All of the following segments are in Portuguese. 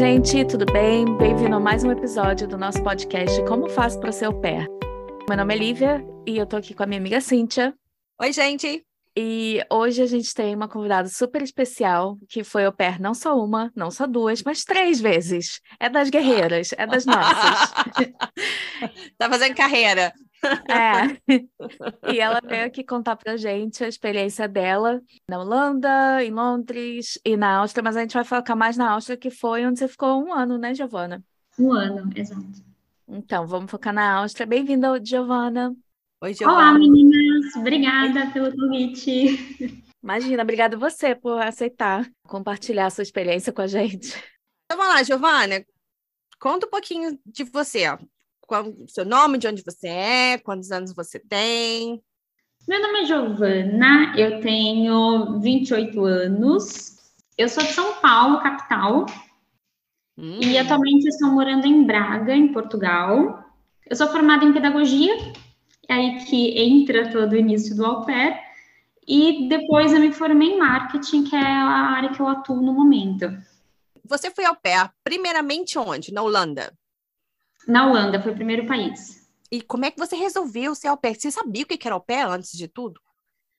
gente, tudo bem? Bem-vindo a mais um episódio do nosso podcast Como Faço para Ser Au Pair. Meu nome é Lívia e eu tô aqui com a minha amiga Cíntia. Oi, gente! E hoje a gente tem uma convidada super especial, que foi au pair não só uma, não só duas, mas três vezes. É das guerreiras, é das nossas. tá fazendo carreira. É. E ela veio aqui contar pra gente a experiência dela na Holanda, em Londres e na Áustria, mas a gente vai focar mais na Áustria, que foi onde você ficou um ano, né, Giovana? Um ano, exato. Então, vamos focar na Áustria. Bem-vinda, Giovana. Oi, Giovana. Olá, meninas. Obrigada pelo convite. Imagina, obrigada você por aceitar compartilhar a sua experiência com a gente. Então, vamos lá, Giovana. Conta um pouquinho de você. Qual o seu nome, de onde você é, quantos anos você tem. Meu nome é Giovana, eu tenho 28 anos. Eu sou de São Paulo, capital. Hum. E atualmente estou morando em Braga, em Portugal. Eu sou formada em pedagogia é aí que entra todo o início do au pair. E depois eu me formei em marketing, que é a área que eu atuo no momento. Você foi au pair primeiramente onde? Na Holanda? Na Holanda, foi o primeiro país. E como é que você resolveu ser au pair? Você sabia o que era au pair antes de tudo?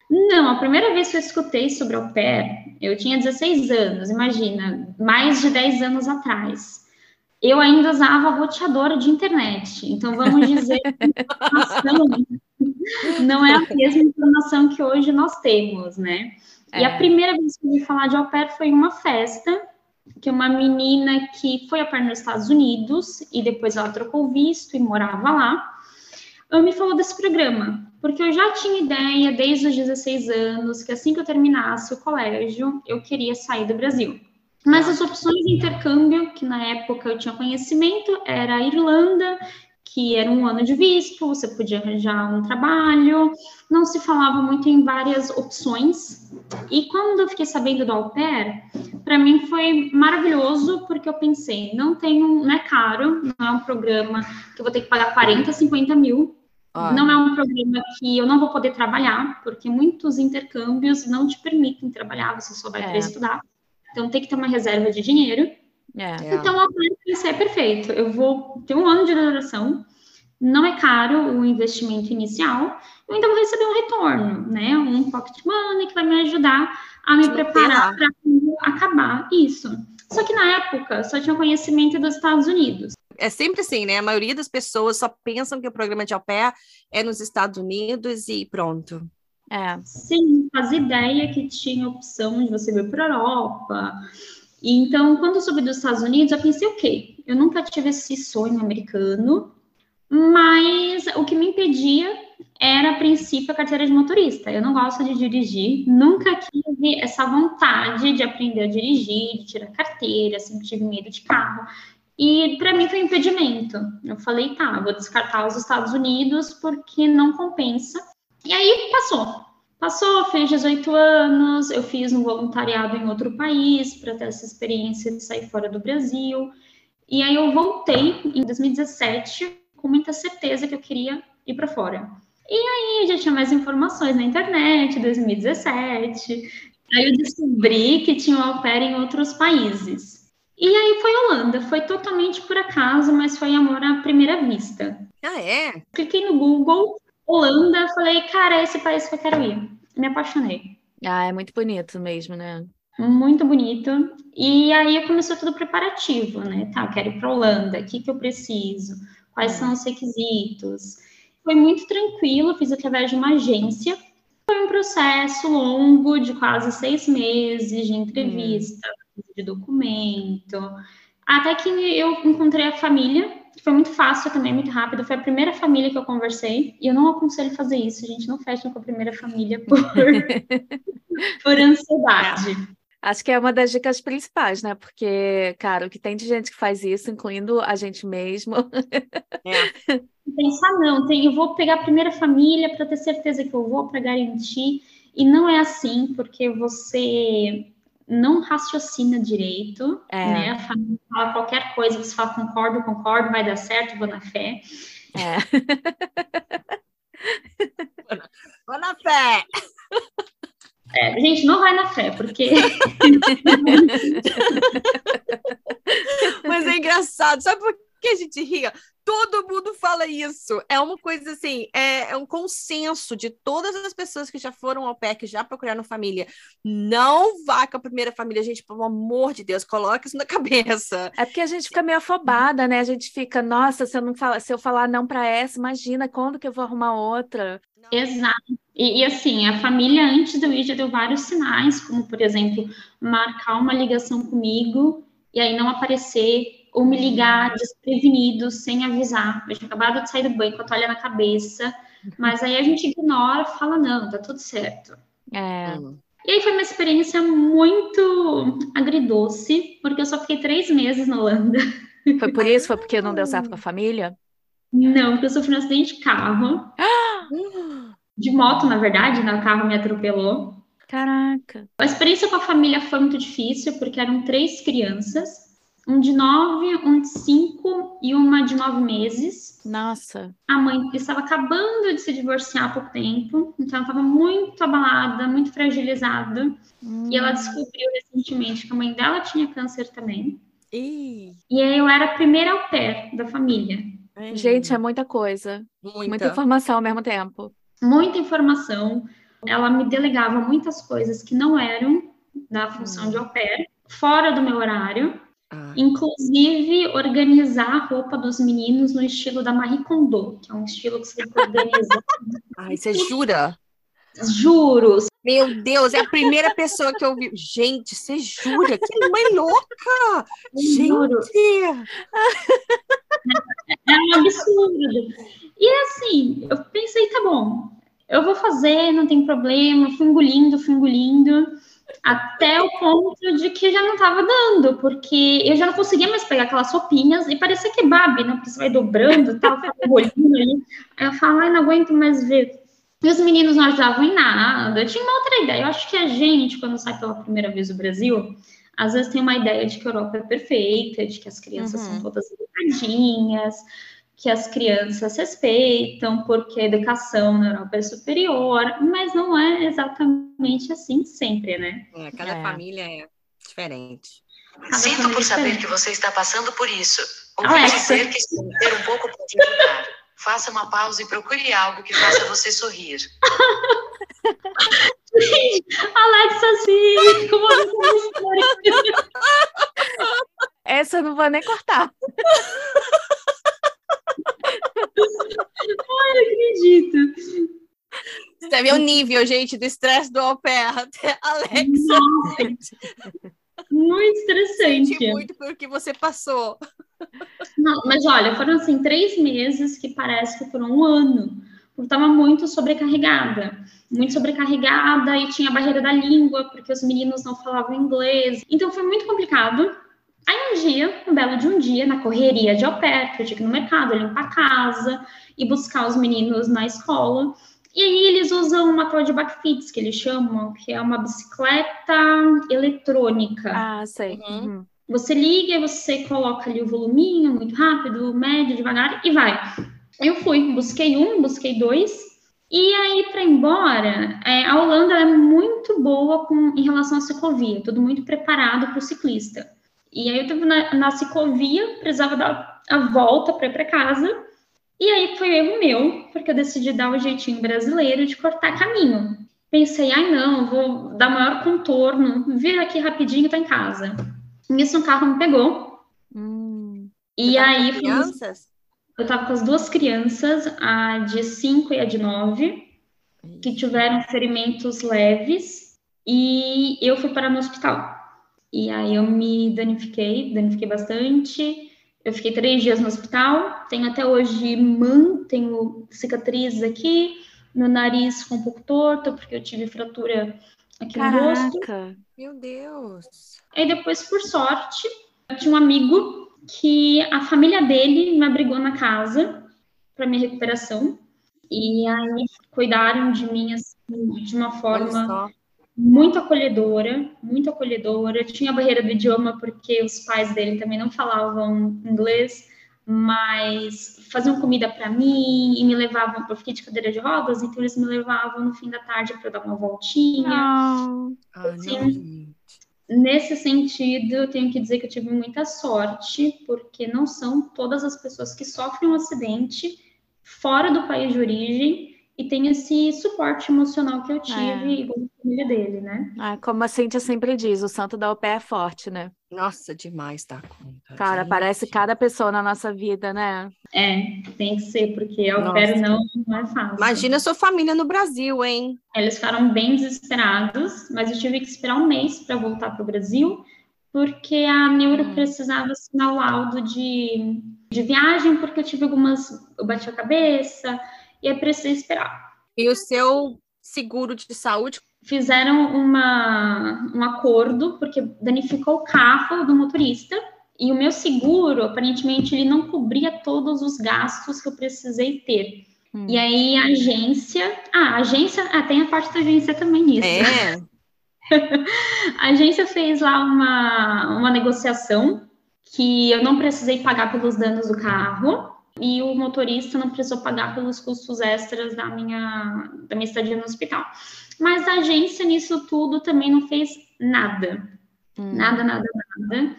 Não, a primeira vez que eu escutei sobre au pair, eu tinha 16 anos, imagina, mais de 10 anos atrás eu ainda usava roteador de internet. Então, vamos dizer que não é a mesma informação que hoje nós temos, né? É. E a é. primeira vez que eu ouvi falar de au pair foi em uma festa, que uma menina que foi au pair nos Estados Unidos e depois ela trocou visto e morava lá, me falou desse programa, porque eu já tinha ideia desde os 16 anos que assim que eu terminasse o colégio, eu queria sair do Brasil. Mas as opções de intercâmbio, que na época eu tinha conhecimento, era a Irlanda, que era um ano de visto, você podia arranjar um trabalho, não se falava muito em várias opções. E quando eu fiquei sabendo do au pair, para mim foi maravilhoso, porque eu pensei, não tem um, não é caro, não é um programa que eu vou ter que pagar 40, 50 mil. Ah. Não é um programa que eu não vou poder trabalhar, porque muitos intercâmbios não te permitem trabalhar, você só vai é. para estudar. Então tem que ter uma reserva de dinheiro. É. Então a isso é perfeito. Eu vou ter um ano de duração, não é caro o investimento inicial, eu ainda vou receber um retorno, né? Um pocket money que vai me ajudar a me preparar para acabar isso. Só que na época só tinha conhecimento dos Estados Unidos. É sempre assim, né? A maioria das pessoas só pensam que o programa de au pair é nos Estados Unidos e pronto. É. Sim, faz ideia que tinha opção de você vir para a Europa. E então, quando eu soube dos Estados Unidos, eu pensei, ok, eu nunca tive esse sonho americano, mas o que me impedia era, a princípio, a carteira de motorista. Eu não gosto de dirigir, nunca tive essa vontade de aprender a dirigir, de tirar carteira, sempre tive medo de carro. E para mim foi um impedimento. Eu falei, tá, vou descartar os Estados Unidos porque não compensa e aí passou. Passou, fez 18 anos, eu fiz um voluntariado em outro país para ter essa experiência de sair fora do Brasil. E aí eu voltei em 2017 com muita certeza que eu queria ir para fora. E aí já tinha mais informações na internet, 2017. Aí eu descobri que tinha au pair em outros países. E aí foi Holanda, foi totalmente por acaso, mas foi amor à primeira vista. Ah, é? Cliquei no Google, Holanda, falei, cara, é esse país que eu quero ir. Me apaixonei. Ah, é muito bonito mesmo, né? Muito bonito. E aí começou tudo preparativo, né? Tá, quero ir para Holanda, o que, que eu preciso? Quais são os requisitos? Foi muito tranquilo, fiz através de uma agência. Foi um processo longo, de quase seis meses de entrevista, hum. de documento. Até que eu encontrei a família foi muito fácil também, muito rápido. Foi a primeira família que eu conversei. E eu não aconselho fazer isso, gente. Não fecha com a primeira família por, por ansiedade. Acho que é uma das dicas principais, né? Porque, cara, o que tem de gente que faz isso, incluindo a gente mesmo. É. Pensar, não, tem, eu vou pegar a primeira família para ter certeza que eu vou, para garantir. E não é assim, porque você não raciocina direito, é. né? A família fala qualquer coisa, você fala concordo, concordo, vai dar certo, vou na fé. É. vou na fé. É, gente, não vai na fé, porque. engraçado. Sabe por que a gente ria? Todo mundo fala isso. É uma coisa assim, é, é, um consenso de todas as pessoas que já foram ao pé, que já procuraram família. Não vá com a primeira família, gente, pelo amor de Deus, coloque isso na cabeça. É porque a gente fica meio afobada, né? A gente fica, nossa, se eu não falar, se eu falar não para essa, imagina quando que eu vou arrumar outra. Exato. E, e, assim, a família antes do ir já deu vários sinais, como por exemplo, marcar uma ligação comigo e aí não aparecer ou me ligar desprevenido, sem avisar. Eu tinha acabado de sair do banho com a toalha na cabeça, mas aí a gente ignora, fala, não, tá tudo certo. É. E aí foi uma experiência muito agridoce, porque eu só fiquei três meses na Holanda. Foi por isso? Foi porque não deu certo com a família? Não, porque eu sofri um acidente de carro. De moto, na verdade, né? O carro me atropelou. Caraca. A experiência com a família foi muito difícil, porque eram três crianças um de nove, um de cinco e uma de nove meses. Nossa. A mãe estava acabando de se divorciar há pouco tempo, então ela estava muito abalada, muito fragilizada. Hum. E ela descobriu recentemente que a mãe dela tinha câncer também. E, e aí eu era a primeira au pair da família. Gente, é muita coisa. Muita. muita informação ao mesmo tempo. Muita informação. Ela me delegava muitas coisas que não eram da função hum. de au pair, fora do meu horário. Ah. Inclusive, organizar a roupa dos meninos no estilo da Marie Kondo, que é um estilo que você organizar. Ai, você jura? Juro. Meu Deus, é a primeira pessoa que eu vi. Gente, você jura? Que mãe louca! Juro. Gente! É um absurdo. E assim, eu pensei, tá bom, eu vou fazer, não tem problema, fui engolindo, fui engolindo até o ponto de que já não estava dando, porque eu já não conseguia mais pegar aquelas roupinhas e parecia que babe, né? Porque você vai dobrando, tal, tá o bolinho ali. Aí eu falo, ai, não aguento mais ver. E os meninos não ajudavam em nada. Eu tinha uma outra ideia. Eu acho que a gente, quando sai pela primeira vez do Brasil, às vezes tem uma ideia de que a Europa é perfeita, de que as crianças uhum. são todas educadinhas, que as crianças respeitam, porque a educação na Europa é superior, mas não é exatamente assim sempre, né? É, cada é. família é diferente. Cada Sinto por é saber que você está passando por isso. Ouvi dizer que se um pouco pode ajudar. Faça uma pausa e procure algo que faça você sorrir. Alexa, sim! Como Essa eu não vou nem cortar. Ai, não acredito. Você vê o nível, gente, do estresse do au pair. Até Alexa. Muito estressante. Senti muito pelo que você passou. Não, mas olha, foram assim três meses que parece que foram um ano. Porque estava muito sobrecarregada. Muito sobrecarregada e tinha a barreira da língua, porque os meninos não falavam inglês. Então foi muito complicado. Aí um dia, um belo de um dia, na correria de au pair, que eu tinha que ir no mercado, limpar a casa e buscar os meninos na escola. E aí eles usam uma tal de backfits, que eles chamam, que é uma bicicleta eletrônica. Ah, sei. Uhum. uhum. Você liga, você coloca ali o voluminho, muito rápido, médio, devagar, e vai. Eu fui, busquei um, busquei dois, e aí, para ir embora, é, a Holanda é muito boa com, em relação à ciclovia, tudo muito preparado para o ciclista. E aí eu estava na, na ciclovia, precisava dar a volta para ir para casa. E aí foi erro meu, porque eu decidi dar o jeitinho brasileiro de cortar caminho. Pensei, ai não, vou dar maior contorno, vir aqui rapidinho, tá em casa. Nisso um carro me pegou. Hum, e aí. Crianças? Eu tava com as duas crianças, a de 5 e a de 9, que tiveram ferimentos leves, e eu fui para no hospital. E aí eu me danifiquei, danifiquei bastante. Eu fiquei três dias no hospital. Tenho até hoje man, tenho cicatrizes aqui, meu nariz ficou um pouco torto, porque eu tive fratura aqui Caraca. no rosto. Meu Deus! Aí depois, por sorte, eu tinha um amigo que a família dele me abrigou na casa para minha recuperação. E aí cuidaram de mim assim, de uma forma muito acolhedora, muito acolhedora. Tinha a barreira do idioma porque os pais dele também não falavam inglês, mas faziam comida para mim e me levavam. Eu fiquei de cadeira de rodas, então eles me levavam no fim da tarde para dar uma voltinha. Não. Assim, nesse sentido, eu tenho que dizer que eu tive muita sorte, porque não são todas as pessoas que sofrem um acidente fora do país de origem e tem esse suporte emocional que eu tive, é. igual a família dele, né? Ah, como a Cintia sempre diz, o santo da OPE é forte, né? Nossa, demais, tá? Cara, parece cada pessoa na nossa vida, né? É, tem que ser, porque a OPE não, não é fácil. Imagina a sua família no Brasil, hein? Eles ficaram bem desesperados, mas eu tive que esperar um mês para voltar para o Brasil, porque a neuro hum. precisava assinar o laudo de, de viagem, porque eu tive algumas. Eu bati a cabeça e é preciso esperar. E o seu seguro de saúde? Fizeram uma, um acordo, porque danificou o carro do motorista, e o meu seguro, aparentemente, ele não cobria todos os gastos que eu precisei ter. Hum. E aí a agência. Ah, a agência. Ah, tem a parte da agência também nisso. É. a agência fez lá uma, uma negociação que eu não precisei pagar pelos danos do carro e o motorista não precisou pagar pelos custos extras da minha, da minha estadia no hospital. Mas a agência nisso tudo também não fez nada. Hum. Nada, nada, nada.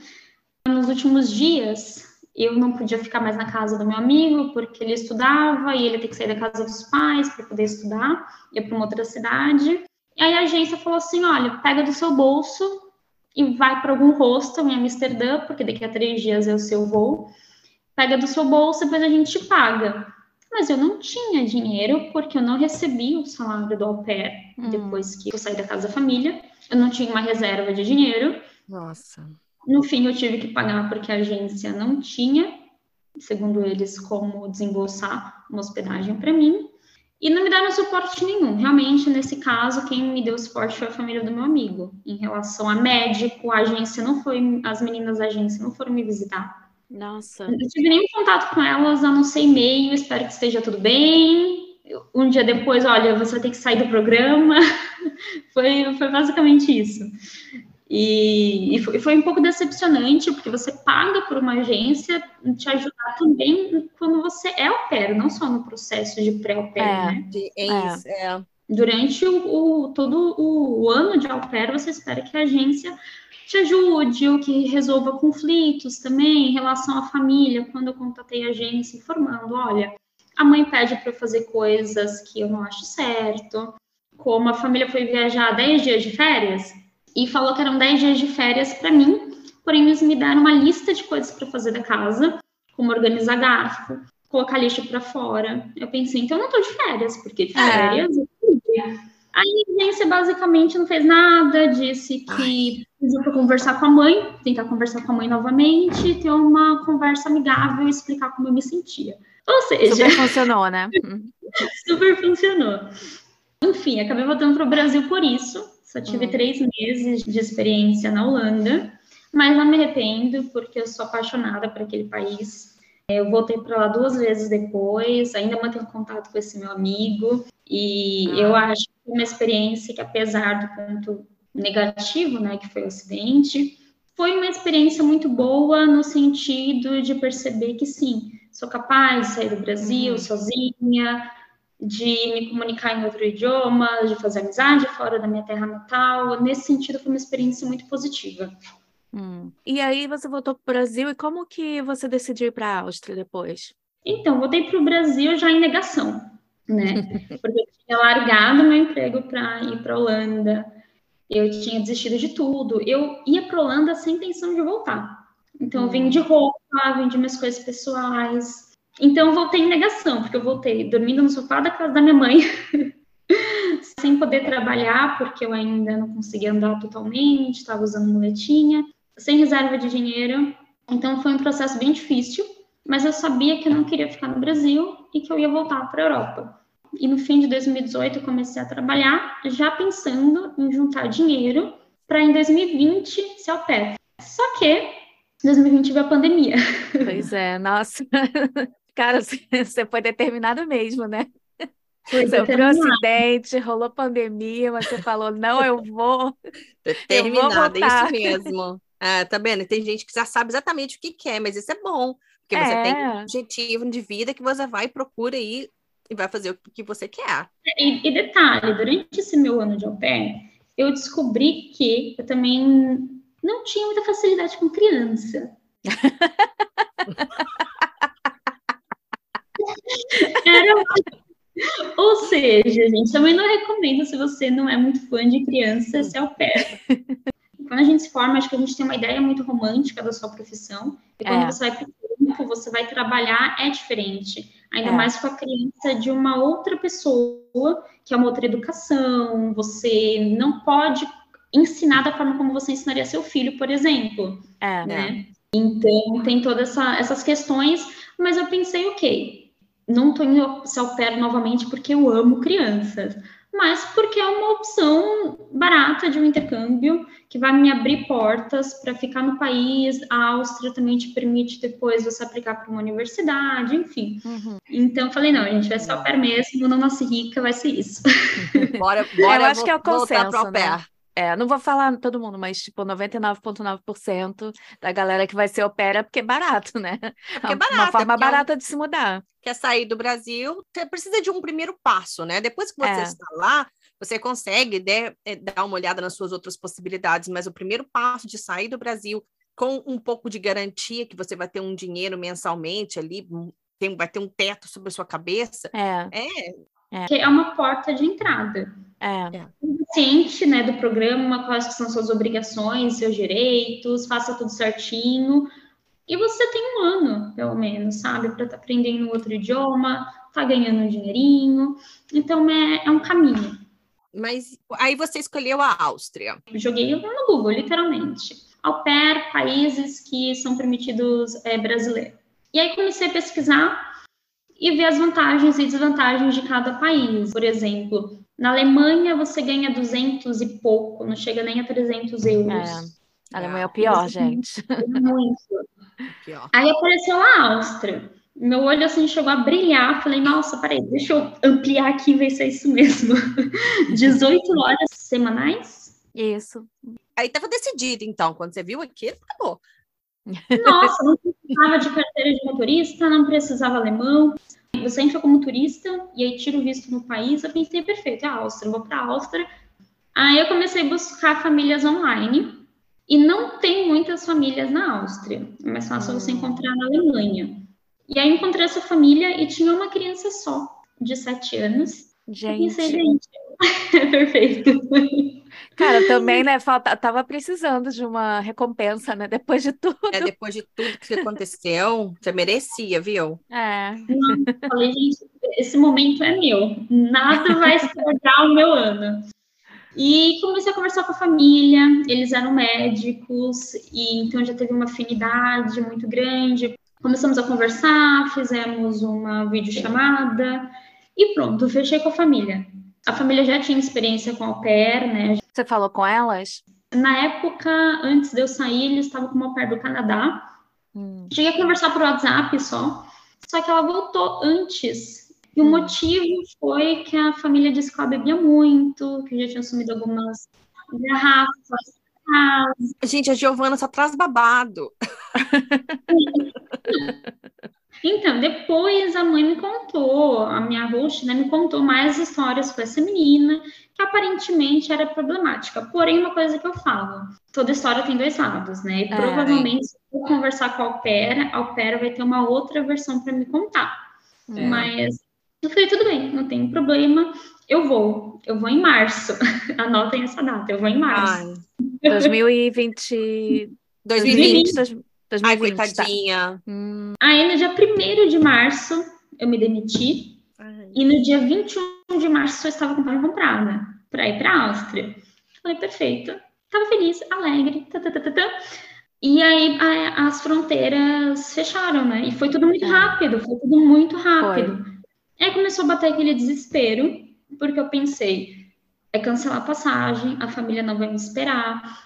Nos últimos dias, eu não podia ficar mais na casa do meu amigo, porque ele estudava e ele tem que sair da casa dos pais para poder estudar, ia para uma outra cidade. E aí a agência falou assim: olha, pega do seu bolso e vai para algum hostel em Amsterdã, porque daqui a três dias é o seu voo pega do seu bolso, depois a gente paga. Mas eu não tinha dinheiro porque eu não recebi o salário do au pair hum. depois que eu saí da casa da família. Eu não tinha uma reserva de dinheiro. Nossa. No fim, eu tive que pagar porque a agência não tinha, segundo eles, como desembolsar uma hospedagem para mim. E não me deram suporte nenhum. Realmente, nesse caso, quem me deu suporte foi a família do meu amigo. Em relação a médico, a agência não foi, as meninas da agência não foram me visitar. Nossa. Não tive nenhum contato com elas, a não ser e-mail, espero que esteja tudo bem. Um dia depois, olha, você vai ter que sair do programa. foi, foi basicamente isso. E, e foi, foi, um pouco decepcionante, porque você paga por uma agência te ajudar também quando você é au pair, não só no processo de pré-au pair, é, né? É, é. é. Durante o, o, todo o ano de au pair, você espera que a agência te ajude ou que resolva conflitos também em relação à família. Quando eu contatei a agência informando, olha, a mãe pede para eu fazer coisas que eu não acho certo, como a família foi viajar 10 dias de férias e falou que eram 10 dias de férias para mim, porém eles me deram uma lista de coisas para fazer da casa, como organizar garfo, colocar lixo para fora. Eu pensei, então eu não tô de férias, porque de é. férias é. eu a agência basicamente não fez nada, disse que pediu para conversar com a mãe, tentar conversar com a mãe novamente, ter uma conversa amigável e explicar como eu me sentia. Ou seja. Super funcionou, né? super funcionou. Enfim, acabei voltando para o Brasil por isso. Só tive uhum. três meses de experiência na Holanda, mas não me arrependo, porque eu sou apaixonada por aquele país. Eu voltei para lá duas vezes depois, ainda mantenho contato com esse meu amigo, e ah. eu acho uma experiência que, apesar do ponto negativo, né, que foi o acidente, foi uma experiência muito boa no sentido de perceber que sim, sou capaz de sair do Brasil uhum. sozinha, de me comunicar em outro idioma, de fazer amizade fora da minha terra natal. Nesse sentido, foi uma experiência muito positiva. Hum. E aí você voltou para o Brasil e como que você decidiu ir para a Áustria depois? Então, voltei para o Brasil já em negação né? Porque tinha largado meu emprego para ir para Holanda, eu tinha desistido de tudo. Eu ia para Holanda sem intenção de voltar. Então, eu vendi hum. roupa, vendi minhas coisas pessoais. Então, eu voltei em negação, porque eu voltei dormindo no sofá da casa da minha mãe, sem poder trabalhar, porque eu ainda não conseguia andar totalmente, estava usando muletinha, sem reserva de dinheiro. Então, foi um processo bem difícil, mas eu sabia que eu não queria ficar no Brasil e que eu ia voltar para a Europa. E no fim de 2018 eu comecei a trabalhar, já pensando em juntar dinheiro para em 2020 ser ao pé. Só que em 2020 veio a pandemia. Pois é, nossa. Cara, você foi determinado mesmo, né? Foi Sofreu um acidente, rolou pandemia, mas você falou, não, eu vou. Determinada, eu vou é isso mesmo. Ah, tá vendo? Tem gente que já sabe exatamente o que quer, mas isso é bom. Porque é. você tem um objetivo de vida que você vai e procura aí e vai fazer o que você quer. E, e detalhe, durante esse meu ano de au pair, eu descobri que eu também não tinha muita facilidade com criança. Era Ou seja, gente, também não recomendo se você não é muito fã de criança ser ao pé. Quando a gente se forma, acho que a gente tem uma ideia muito romântica da sua profissão. E quando é. você vai para o campo, você vai trabalhar, é diferente. Ainda é. mais com a criança de uma outra pessoa, que é uma outra educação. Você não pode ensinar da forma como você ensinaria seu filho, por exemplo. É. Né? Então, tem todas essa, essas questões, mas eu pensei, ok, não estou indo se ao pé novamente porque eu amo crianças, mas porque é uma opção barata de um intercâmbio que vai me abrir portas para ficar no país. A Áustria também te permite depois você aplicar para uma universidade, enfim. Uhum. Então falei, não, a gente vai ser ao pé mesmo, não nasce rica, vai ser isso. Bora, bora eu acho que é o consenso, né? É, não vou falar todo mundo, mas tipo 99,9% da galera que vai ser opera porque é barato, né? É porque é barato, uma forma é barata de se mudar. Quer sair do Brasil, você precisa de um primeiro passo, né? Depois que você é. está lá, você consegue né, é, dar uma olhada nas suas outras possibilidades, mas o primeiro passo de sair do Brasil com um pouco de garantia que você vai ter um dinheiro mensalmente ali, tem, vai ter um teto sobre a sua cabeça, é, é é. Que é uma porta de entrada. É. é. Ciente né, do programa, quais são suas obrigações, seus direitos, faça tudo certinho. E você tem um ano, pelo menos, sabe, para estar tá aprendendo outro idioma, tá ganhando um dinheirinho. Então é, é um caminho. Mas aí você escolheu a Áustria. Joguei no Google, literalmente. Au pair, países que são permitidos é, brasileiros. E aí comecei a pesquisar e ver as vantagens e desvantagens de cada país. Por exemplo, na Alemanha você ganha 200 e pouco, não chega nem a 300 euros. É. A Alemanha é o pior, gente. Muito. Pior. Aí apareceu a Áustria. Meu olho assim chegou a brilhar. Falei, nossa, peraí, deixa eu ampliar aqui e ver se é isso mesmo. 18 horas semanais? Isso. Aí estava decidido, então. Quando você viu aquilo, acabou. Nossa, não precisava de carteira de motorista, não precisava alemão. Você entra como turista e aí tira o visto no país. Eu pensei, perfeito, é a Áustria, eu vou para a Áustria. Aí eu comecei a buscar famílias online e não tem muitas famílias na Áustria. É mais fácil você hum. encontrar na Alemanha. E aí encontrei essa família e tinha uma criança só, de sete anos. Gente. Pensei, gente, é perfeito. Cara, também, né, falta, tava precisando de uma recompensa, né, depois de tudo. É, depois de tudo que aconteceu, você merecia, viu? É. Não, falei, gente, esse momento é meu, nada vai estragar o meu ano. E comecei a conversar com a família, eles eram médicos, e então já teve uma afinidade muito grande. Começamos a conversar, fizemos uma videochamada, e pronto, fechei com a família. A família já tinha experiência com au pair, né? Você falou com elas? Na época, antes de eu sair, eles estavam com uma au pair do Canadá. Hum. Cheguei a conversar por WhatsApp só. Só que ela voltou antes. E o hum. motivo foi que a família disse que ela bebia muito, que já tinha sumido algumas garrafas. Gente, a Giovana só traz babado. Então, depois a mãe me contou, a minha host, né, me contou mais histórias com essa menina, que aparentemente era problemática. Porém, uma coisa que eu falo, toda história tem dois lados, né? E é, provavelmente, se eu conversar com a Alpera, a Alpera vai ter uma outra versão para me contar. É. Mas eu falei, tudo bem, não tem problema, eu vou. Eu vou em março. Anotem essa data, eu vou em março. Ai. 2020... 2020. 2020 2020, Ai, coitadinha. Tá. Hum. Aí no dia 1 de março eu me demiti. Ai. E no dia 21 de março eu estava com a comprada para ir para a Áustria. Falei, perfeito. Tava feliz, alegre. Tá, tá, tá. E aí a, as fronteiras fecharam, né? E foi tudo muito rápido, foi tudo muito rápido. Foi. Aí começou a bater aquele desespero, porque eu pensei, é cancelar a passagem, a família não vai me esperar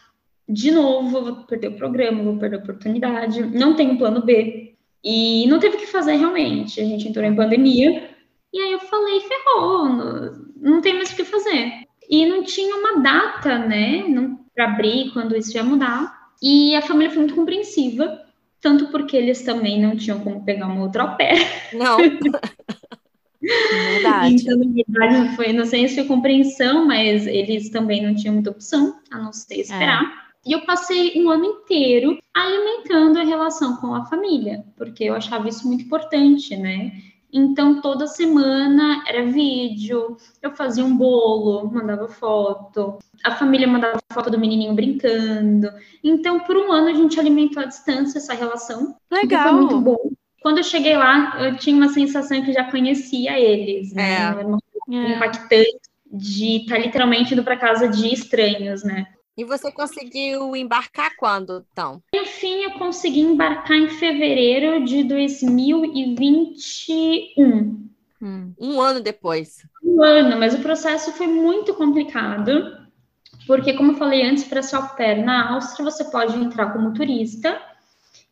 de novo, vou perder o programa, vou perder a oportunidade, não tenho plano B. E não teve o que fazer realmente. A gente entrou em pandemia. E aí eu falei, ferrou, não, tem mais o que fazer. E não tinha uma data, né, para abrir quando isso ia mudar. E a família foi muito compreensiva, tanto porque eles também não tinham como pegar uma outra pé. Não. Verdade. Então, na verdade, não foi, se foi compreensão, mas eles também não tinham muita opção, a não ser esperar. É. E eu passei um ano inteiro alimentando a relação com a família, porque eu achava isso muito importante, né? Então, toda semana era vídeo, eu fazia um bolo, mandava foto, a família mandava foto do menininho brincando. Então, por um ano, a gente alimentou à distância essa relação. Legal. Foi muito bom. Quando eu cheguei lá, eu tinha uma sensação que já conhecia eles, né? É. Era uma coisa É. impactante de estar literalmente indo para casa de estranhos, né? E você conseguiu embarcar quando, então? No fim, eu consegui embarcar em fevereiro de 2021. Hum. Um ano depois. Um ano, mas o processo foi muito complicado, porque, como eu falei antes, para ser au pair na Áustria, você pode entrar como turista,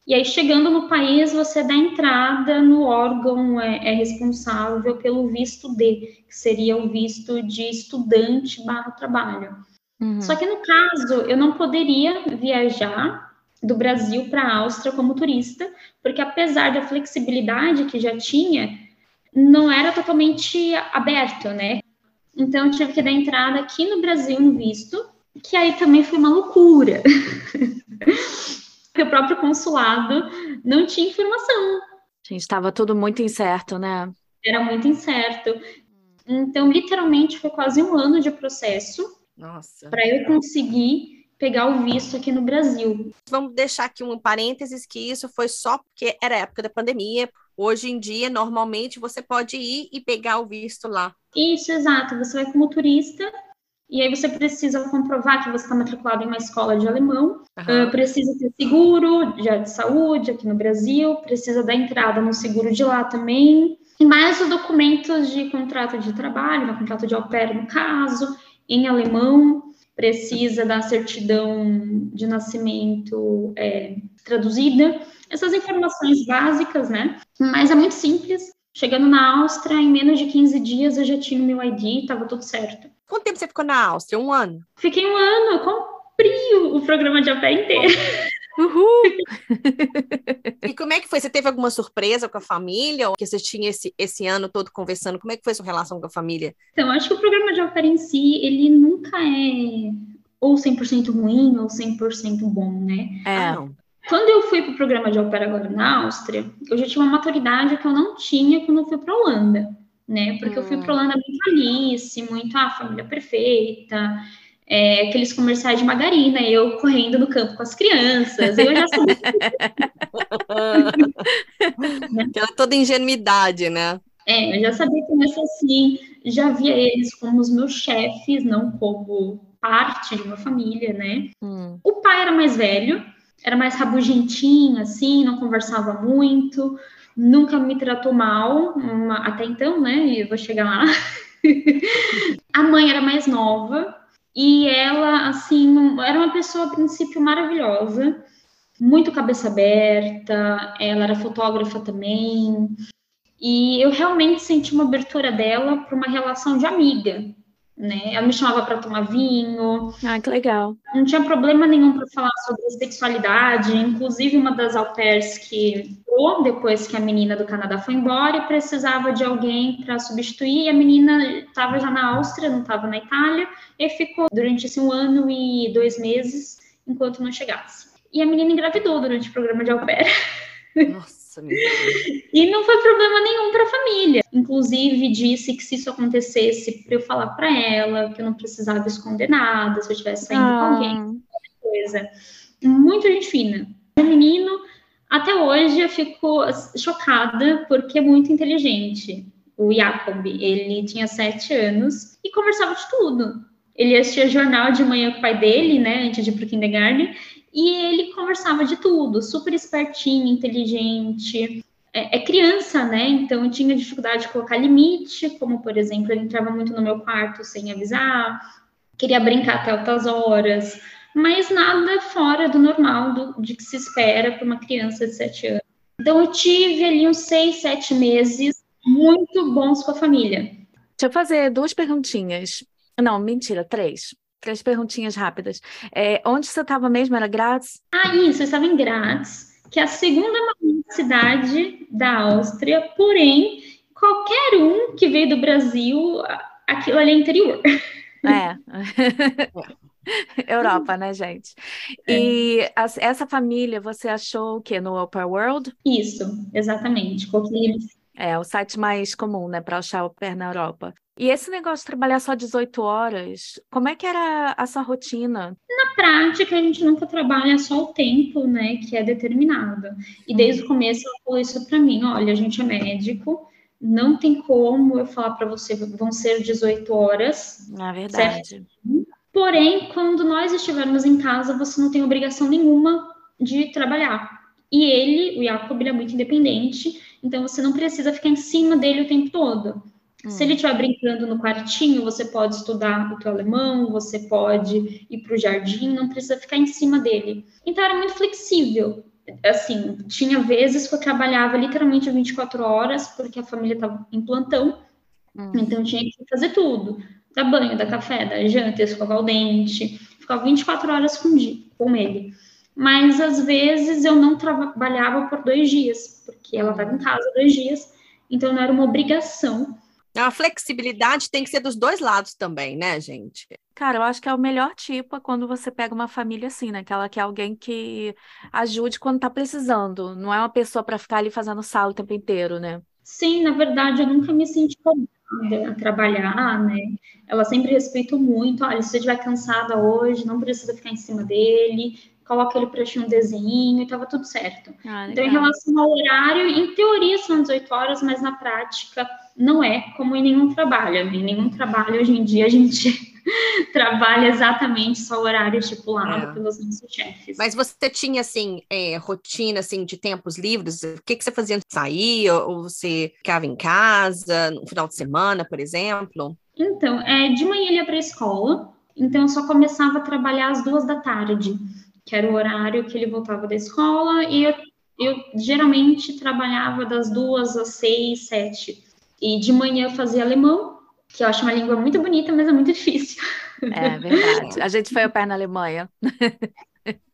e aí, chegando no país, você dá entrada no órgão é, é responsável pelo visto D, que seria o visto de estudante barra trabalho. Uhum. Só que no caso, eu não poderia viajar do Brasil para a Áustria como turista, porque apesar da flexibilidade que já tinha, não era totalmente aberto, né? Então eu tive que dar entrada aqui no Brasil no visto, que aí também foi uma loucura. Porque o próprio consulado não tinha informação, Gente, estava tudo muito incerto, né? era muito incerto. Então, literalmente, foi quase um ano de processo Nossa. para eu conseguir pegar o visto aqui no Brasil. Vamos deixar aqui um parênteses que isso foi só porque era época da pandemia. Hoje em dia, normalmente, você pode ir e pegar o visto lá. Isso, exato. Você vai como turista e aí você precisa comprovar que você está matriculado em uma escola de alemão, Aham. uh, precisa ter seguro já de saúde aqui no Brasil, precisa dar entrada no seguro de lá também, e mais os documentos de contrato de trabalho, né, contrato de au pair no caso, em alemão, precisa da certidão de nascimento é, traduzida, essas informações básicas, né? Mas é muito simples. Chegando na Áustria, em menos de 15 dias eu já tinha o meu ID, estava tudo certo. Quanto tempo você ficou na Áustria? Um ano? Fiquei um ano, eu cumpri o, programa de au pair inteiro. Uhul! E como é que foi? Você teve alguma surpresa com a família? Ou que você tinha esse, esse ano todo conversando? Como é que foi a sua relação com a família? Então, acho que o programa de au pair em si, ele nunca é ou 100% ruim ou 100% bom, né? É. Ah, não. Quando eu fui para o programa de pair agora na Áustria, eu já tinha uma maturidade que eu não tinha quando eu fui para a Holanda, né? Porque eu fui para a Holanda muito Alice, muito a família perfeita, é, aqueles comerciais de margarina, eu correndo no campo com as crianças, eu já sabia. Aquela toda ingenuidade, né? É, eu já sabia começar assim, já via eles como os meus chefes, não como parte de uma família, né? Hum. O pai era mais velho, era mais rabugentinho, assim, não conversava muito, nunca me tratou mal, uma- até então, né? Eu vou chegar lá. a mãe era mais nova e ela, assim, era uma pessoa, a princípio, maravilhosa, muito cabeça aberta, ela era fotógrafa também. E eu realmente senti uma abertura dela para uma relação de amiga, né? Ela me chamava para tomar vinho, Ah, que legal. não tinha problema nenhum para falar sobre sexualidade. Inclusive, uma das au pairs que entrou depois que a menina do Canadá foi embora e precisava de alguém para substituir. E a menina estava já na Áustria, não estava na Itália, e ficou durante esse um ano e dois meses enquanto não chegasse. E a menina engravidou durante o programa de au pair. Nossa, meu Deus. E não foi problema nenhum para a família. Inclusive, disse que se isso acontecesse, para eu falar para ela que eu não precisava esconder nada, se eu estivesse saindo com alguém Ah, coisa. Muito gente fina. O menino, até hoje, eu fico chocada porque é muito inteligente. O Jacob, ele tinha sete anos e conversava de tudo. Ele assistia jornal de manhã com o pai dele, né, antes de ir pro kindergarten, e ele conversava de tudo, super espertinho, inteligente. É, é criança, né? Então eu tinha dificuldade de colocar limite, como por exemplo, ele entrava muito no meu quarto sem avisar, queria brincar até altas horas, mas nada fora do normal do, de que se espera para uma criança de 7 anos. Então eu tive ali uns 6, 7 meses muito bons com a família. Deixa eu fazer duas perguntinhas. Não, mentira, três. Três perguntinhas rápidas. É, onde você estava mesmo? Era grátis? Ah, isso, eu estava em Graz, que é a segunda maior cidade da Áustria, porém, qualquer um que veio do Brasil, aquilo ali é interior. É. Europa, né, gente? É. E as- essa família, você achou o quê? No Oprah World? Isso, exatamente. Coloquei eles É o site mais comum, né, para achar o pé na Europa. E esse negócio de trabalhar só 18 horas, como é que era a sua rotina? Na prática, a gente nunca trabalha só o tempo, né, que é determinado. E desde o começo ela falou isso para mim, olha, a gente é médico, não tem como eu falar para você, vão ser 18 horas, Na verdade. porém, quando nós estivermos em casa, você não tem obrigação nenhuma de trabalhar. E ele, o Jacob, ele é muito independente, então você não precisa ficar em cima dele o tempo todo. Se ele estiver brincando no quartinho, você pode estudar o teu alemão, você pode ir para o jardim, não precisa ficar em cima dele. Então era muito flexível. Assim, tinha vezes que eu trabalhava literalmente 24 horas, porque a família estava em plantão, Hum. então tinha que fazer tudo. Dar banho, dar café, dar janta, escovar o dente. Ficava 24 horas com, com ele. Mas às vezes eu não trabalhava por dois dias, porque ela estava em casa dois dias, então não era uma obrigação. A flexibilidade tem que ser dos dois lados também, né, gente? Cara, eu acho que é o melhor tipo é quando você pega uma família assim, né? Que ela quer alguém que ajude quando tá precisando. Não é uma pessoa para ficar ali fazendo sala o tempo inteiro, né? Sim, na verdade, eu nunca me senti cobrada a trabalhar, né? Ela sempre respeitou muito. Olha, se você estiver cansada hoje, não precisa ficar em cima dele, coloca ele para assistir um desenho e tava tudo certo. Ah, Então, em relação ao horário, em teoria são 18 horas, mas na prática não é como em nenhum trabalho. Em nenhum trabalho hoje em dia a gente trabalha exatamente só o horário estipulado É. pelos nossos chefes. Mas você tinha, assim, é, rotina, assim, de tempos livres? O que, que você fazia? Sair ou ou você ficava em casa, no final de semana, por exemplo? Então, é, de manhã ele ia para a escola, então eu só começava a trabalhar às duas da tarde, que era o horário que ele voltava da escola, e eu, eu geralmente trabalhava das duas às seis, sete. E de manhã fazia alemão, que eu acho uma língua muito bonita, mas é muito difícil. É verdade. A gente foi ao pé na Alemanha.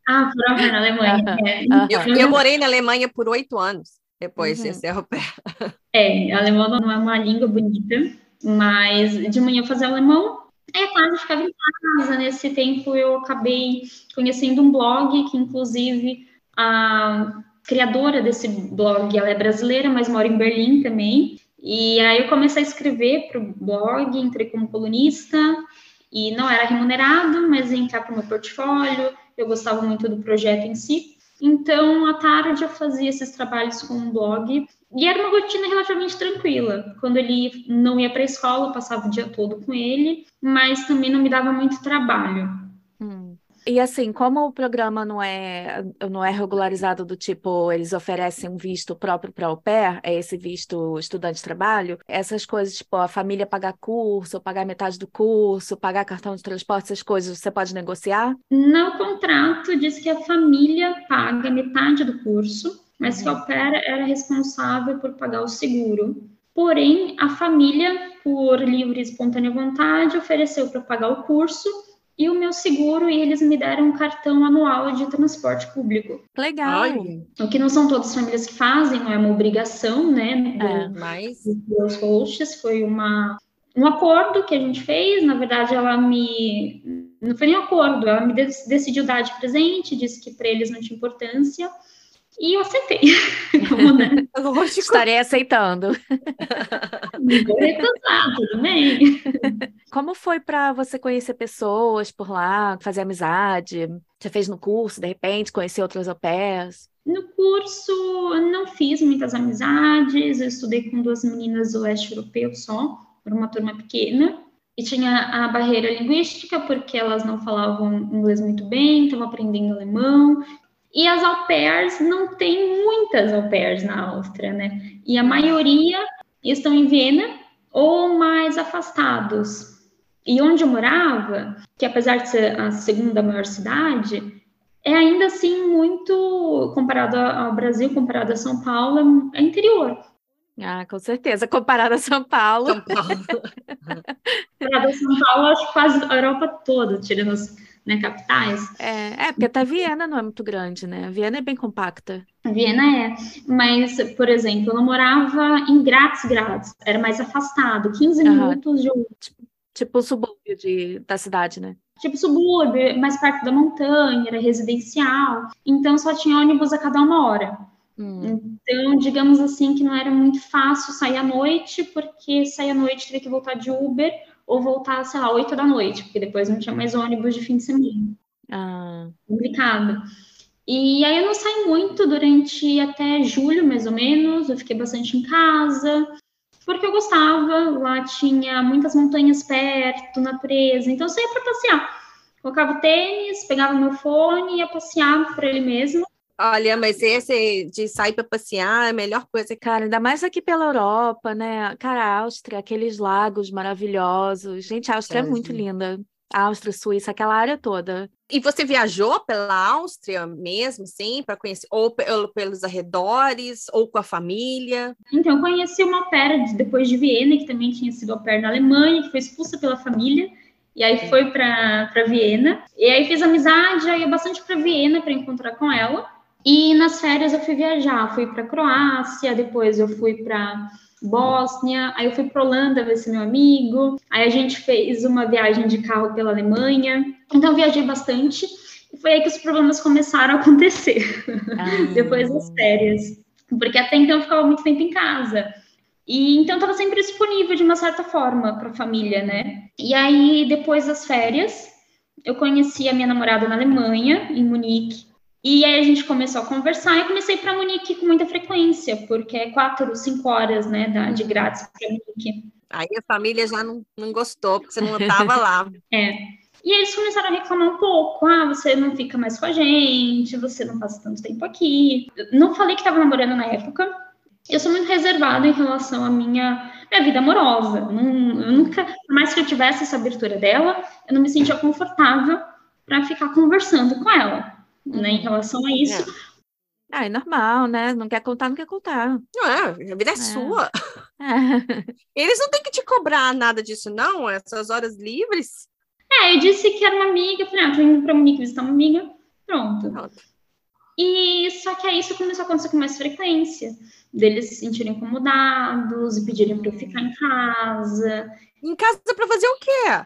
Ah, prova na Alemanha. É. Eu, eu morei na Alemanha por oito anos, depois Uhum. de ser au pair. É, alemão não é uma língua bonita, mas de manhã eu fazia alemão, à tarde eu ficava em casa. Nesse tempo eu acabei conhecendo um blog que, inclusive, a criadora desse blog, ela é brasileira, mas mora em Berlim também. E aí eu comecei a escrever para o blog, entrei como colunista, e não era remunerado, mas ia entrar para o meu portfólio, eu gostava muito do projeto em si. Então, à tarde eu fazia esses trabalhos com o blog e era uma rotina relativamente tranquila. Quando ele não ia para a escola, eu passava o dia todo com ele, mas também não me dava muito trabalho. E assim, como o programa não é, não é regularizado do tipo, eles oferecem um visto próprio para au pair, é esse visto estudante de trabalho, essas coisas, tipo, a família pagar curso, pagar metade do curso, pagar cartão de transporte, essas coisas, você pode negociar? No contrato diz que a família paga metade do curso, mas que a au pair era responsável por pagar o seguro. Porém, a família, por livre e espontânea vontade, ofereceu para pagar o curso e o meu seguro, e eles me deram um cartão anual de transporte público. Legal. Olha, O que não são todas as famílias que fazem, não é uma obrigação, né, do- É. mas dos hosts, foi uma, um acordo que a gente fez. Na verdade, ela me. Não foi nem um acordo, ela me de- decidiu dar de presente, disse que para eles não tinha importância, e eu aceitei. Né? lógico. Estarei aceitando. Vou recusar, tudo bem. Como foi para você conhecer pessoas por lá, fazer amizade? Você fez no curso, de repente, conhecer outras au pairs? No curso, eu não fiz muitas amizades, eu estudei com duas meninas do leste europeu só, era uma turma pequena. E tinha a barreira linguística, porque elas não falavam inglês muito bem, estavam aprendendo alemão. E as au pairs, não tem muitas au pairs na Áustria, né? E a maioria estão em Viena ou mais afastados. E onde eu morava, que apesar de ser a segunda maior cidade, é ainda assim muito, comparado ao Brasil, comparado a São Paulo, é interior. Ah, com certeza. Comparado a São Paulo. São Paulo. Comparado a São Paulo, acho que quase a Europa toda, tirando as né, capitais. É, é, porque até Viena não é muito grande, né? Viena é bem compacta. Viena é, mas, por exemplo, eu não morava em Graz, Graz, era mais afastado, 15 Aham. minutos de um Tipo subúrbio de, da cidade, né? Tipo subúrbio, mais perto da montanha, era residencial. Então só tinha ônibus a cada uma hora. Hum. Então, digamos assim, que não era muito fácil sair à noite, porque sair à noite teria que voltar de Uber ou voltar, sei lá, 8 da noite, porque depois não tinha mais ônibus de fim de semana. Ah. Complicado. E aí eu não saí muito durante até julho, mais ou menos. Eu fiquei bastante em casa, porque eu gostava. Lá tinha muitas montanhas perto, natureza. Então eu saía para passear. Colocava tênis, pegava meu fone e ia passear por ele mesmo. Olha, mas esse de sair para passear é a melhor coisa. Cara, ainda mais aqui pela Europa, né? Cara, a Áustria, aqueles lagos maravilhosos. Gente, a Áustria é muito linda. Áustria, Suíça, aquela área toda. E você viajou pela Áustria mesmo, sim, para conhecer, ou pelos arredores, ou com a família? Então, eu conheci uma pair depois de Viena, que também tinha sido pair na Alemanha, que foi expulsa pela família, e aí foi para Viena. E aí fiz amizade, aí ia bastante para Viena para encontrar com ela. E nas férias eu fui viajar, fui para Croácia, depois eu fui para Bósnia, aí eu fui para Holanda ver esse meu amigo, aí a gente fez uma viagem de carro pela Alemanha. Então viajei bastante e foi aí que os problemas começaram a acontecer ah. depois das férias, porque até então eu ficava muito tempo em casa. E então estava sempre disponível de uma certa forma para a família, né? E aí depois das férias, eu conheci a minha namorada na Alemanha, em Munique, e aí a gente começou a conversar e comecei para Munique com muita frequência, porque é quatro, cinco horas, né, de grátis para Munique. Aí a família já não, não gostou, porque você não estava lá. É. E eles começaram a reclamar um pouco. Ah, você não fica mais com a gente, você não passa tanto tempo aqui. Não falei que estava namorando na época. Eu sou muito reservada em relação à minha, minha vida amorosa. Não, eu nunca, por mais que eu tivesse essa abertura dela, eu não me sentia confortável para ficar conversando com ela né, em relação a isso. É. Ah, é normal, né? Não quer contar, não quer contar. Não é, a vida é, é. sua. É. Eles não têm que te cobrar nada disso, não? Essas horas livres. É, eu disse que era uma amiga, falei, ah, tô indo pra Munique visitar uma amiga, pronto. pronto. E só que aí isso começou a acontecer com mais frequência, deles se sentirem incomodados e pedirem para eu ficar em casa. Em casa para fazer o quê?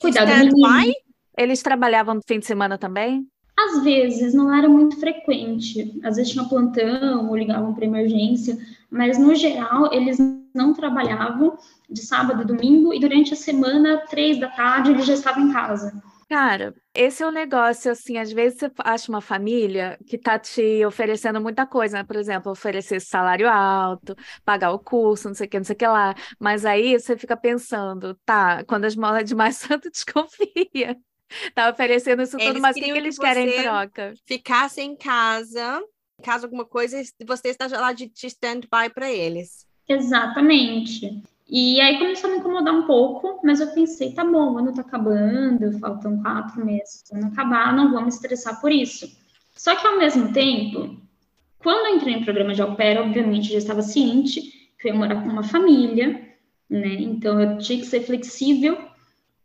Cuidar do menino. Eles trabalhavam no fim de semana também? Às vezes, não era muito frequente. Às vezes tinha plantão ou ligavam para emergência, mas no geral eles não trabalhavam de sábado e domingo e durante a semana, três da tarde, eles já estavam em casa. Cara, esse é um negócio assim, às vezes você acha uma família que tá te oferecendo muita coisa, né? Por exemplo, oferecer salário alto, pagar o curso, não sei o que, não sei o que lá. Mas aí você fica pensando, tá, quando as molas de mais santo desconfia. Tá oferecendo isso tudo, mas o que, que eles que querem em troca? Ficasse em casa, caso alguma coisa, você esteja lá de, de stand-by para eles. Exatamente. E aí começou a me incomodar um pouco, mas eu pensei, tá bom, o ano tá acabando, faltam quatro meses para acabar, não vou me estressar por isso. Só que ao mesmo tempo, quando eu entrei no programa de au pair, obviamente já estava ciente que eu ia morar com uma família, né? Então eu tinha que ser flexível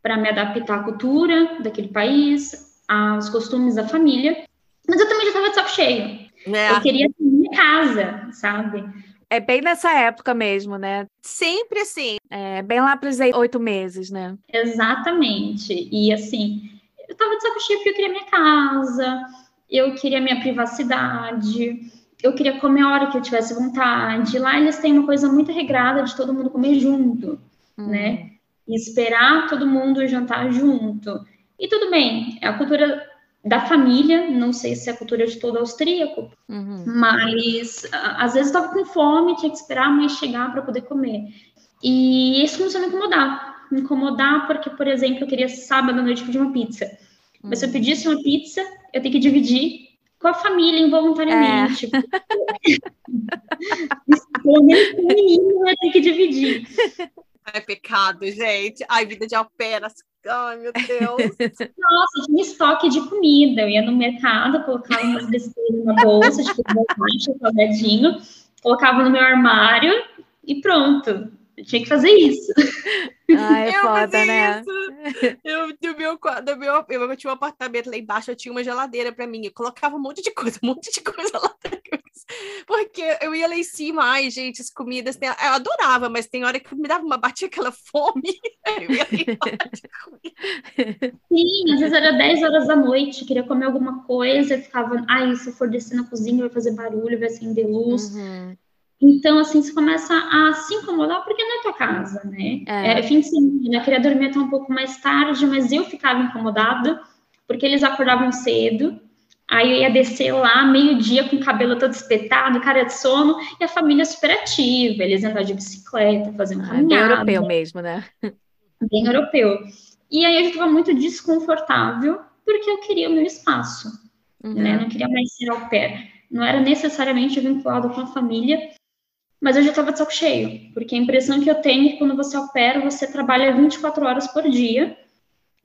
para me adaptar à cultura daquele país, aos costumes da família. Mas eu também já estava de saco cheio. É. Eu queria ter minha casa, sabe? É bem nessa época mesmo, né? Sempre assim. É bem lá para os oito meses, né? Exatamente. E assim, eu estava de saco cheio porque eu queria minha casa, eu queria minha privacidade, eu queria comer a hora que eu tivesse vontade. Lá eles têm uma coisa muito regrada de todo mundo comer junto, hum. né? E esperar todo mundo jantar junto. E tudo bem, é a cultura da família, não sei se é a cultura de todo austríaco, uhum. mas às vezes estava com fome, tinha que esperar a mãe chegar para poder comer. E isso começou a me incomodar. Me incomodar porque, por exemplo, eu queria sábado à noite pedir uma pizza. Uhum. Mas se eu uhum. pedisse uma pizza, eu tenho que dividir com a família involuntariamente. É. Pelo menos com o menino eu tenho que dividir. É pecado, gente. Ai, vida de alpera. Ai, meu Deus. Nossa, tinha estoque de comida. Eu ia no mercado, colocava umas besteiras na bolsa, tipo, bolacha, salgadinho, colocava no meu armário e pronto. Eu tinha que fazer isso. Ai, é foda, né? Isso. Eu, meu, no meu, eu tinha um apartamento lá embaixo, eu tinha uma geladeira para mim. Eu colocava um monte de coisa, um monte de coisa lá dentro. Porque eu ia lá em cima, ai, gente, as comidas. Tem... Eu adorava, mas tem hora que me dava uma batia aquela fome. Eu ia Sim, às vezes era 10 horas da noite, queria comer alguma coisa, ficava, ai, se eu for descer na cozinha, vai fazer barulho, vai acender luz. Uhum. Então, assim, você começa a se incomodar porque não é tua casa, né? É. Era fim de semana, eu queria dormir até um pouco mais tarde, mas eu ficava incomodada porque eles acordavam cedo. Aí eu ia descer lá, meio-dia, com o cabelo todo espetado, cara de sono, e a família super ativa. Eles andavam de bicicleta, fazendo ah, caminhada. Bem europeu mesmo, né? Bem europeu. E aí eu estava muito desconfortável, porque eu queria o meu espaço, uhum. né? Eu não queria mais ser ao pé. Não era necessariamente vinculado com a família, mas eu já estava de saco cheio, porque a impressão que eu tenho é que quando você opera, você trabalha 24 horas por dia,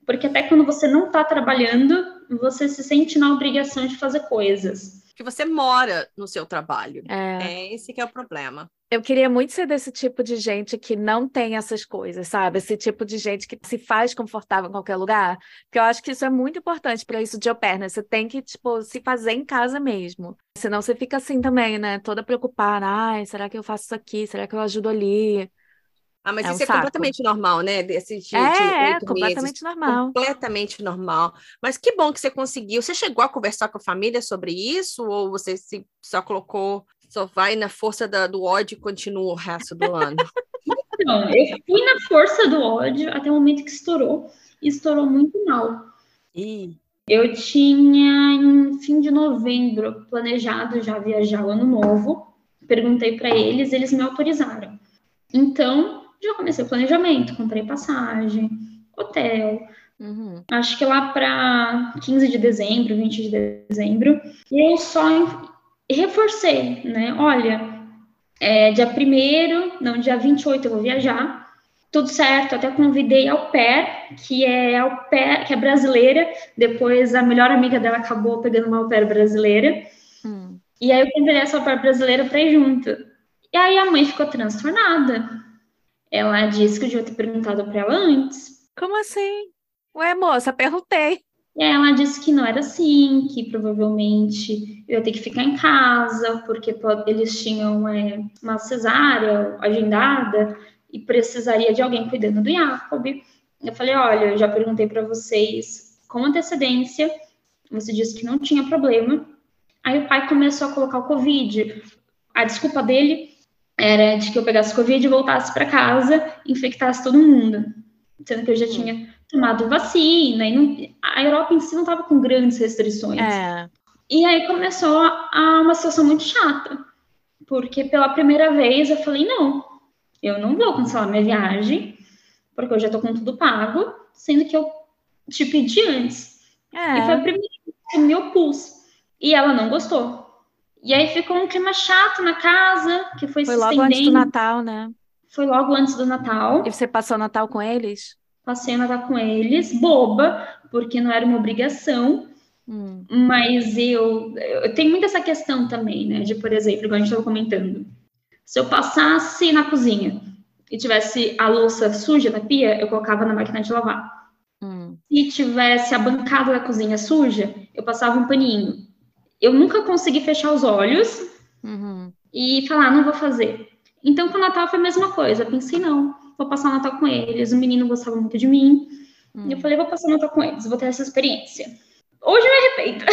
porque até quando você não está trabalhando, você se sente na obrigação de fazer coisas. Que você mora no seu trabalho. É, é esse que é o problema. Eu queria muito ser desse tipo de gente que não tem essas coisas, sabe? Esse tipo de gente que se faz confortável em qualquer lugar. Porque eu acho que isso é muito importante para isso de au pair, né? Você tem que, tipo, se fazer em casa mesmo. Senão você fica assim também, né? Toda preocupada. Ai, será que eu faço isso aqui? Será que eu ajudo ali? Ah, mas é isso um é saco. completamente normal, né? Desse de, é, de é completamente meses. normal. Completamente normal. Mas que bom que você conseguiu. Você chegou a conversar com a família sobre isso? Ou você se, só colocou só vai na força da, do ódio e continua o resto do ano. Não, eu fui na força do ódio até o momento que estourou. E estourou muito mal. E... Eu tinha, em fim de novembro, planejado já viajar o ano novo. Perguntei para eles, eles me autorizaram. Então, já comecei o planejamento, comprei passagem, hotel. Uhum. Acho que lá para 15 de dezembro, 20 de dezembro. E eu só reforcei, né? Olha, é, dia 1 não, dia 28 eu vou viajar, tudo certo, até convidei ao pé, que é pé, que é brasileira, depois a melhor amiga dela acabou pegando uma au pair brasileira, hum. e aí eu convidei essa au pair brasileira para ir junto. E aí a mãe ficou transtornada. Ela disse que eu devia ter perguntado para ela antes. Como assim? Ué, moça, perguntei. E aí ela disse que não era assim, que provavelmente eu ia ter que ficar em casa, porque eles tinham é, uma cesárea agendada e precisaria de alguém cuidando do Jacob. Eu falei, olha, eu já perguntei para vocês com antecedência, você disse que não tinha problema. Aí o pai começou a colocar o Covid. A desculpa dele era de que eu pegasse Covid e voltasse para casa, infectasse todo mundo. Sendo que eu já hum. tinha tomado vacina, e não, a Europa em si não estava com grandes restrições. É. E aí começou a, uma situação muito chata, porque pela primeira vez eu falei, não, eu não vou cancelar minha viagem, porque eu já estou com tudo pago, sendo que eu te pedi antes. É. E foi a primeira vez que eu me opus. E ela não gostou. E aí ficou um clima chato na casa, que foi, foi se logo antes do Natal, né? Foi logo antes do Natal. E você passou o Natal com eles? passei a nadar com eles, boba, porque não era uma obrigação. Hum. Mas eu, eu tenho muito essa questão também, né? De, por exemplo, igual a gente estava comentando. Se eu passasse na cozinha e tivesse a louça suja na pia, eu colocava na máquina de lavar. Hum. Se tivesse a bancada da cozinha suja, eu passava um paninho. Eu nunca consegui fechar os olhos uhum. e falar, não vou fazer. Então, com o Natal foi a mesma coisa. Eu pensei, não, vou passar o Natal com eles. O menino gostava muito de mim. Hum. E eu falei, vou passar o Natal com eles, vou ter essa experiência. Hoje eu me arrependo.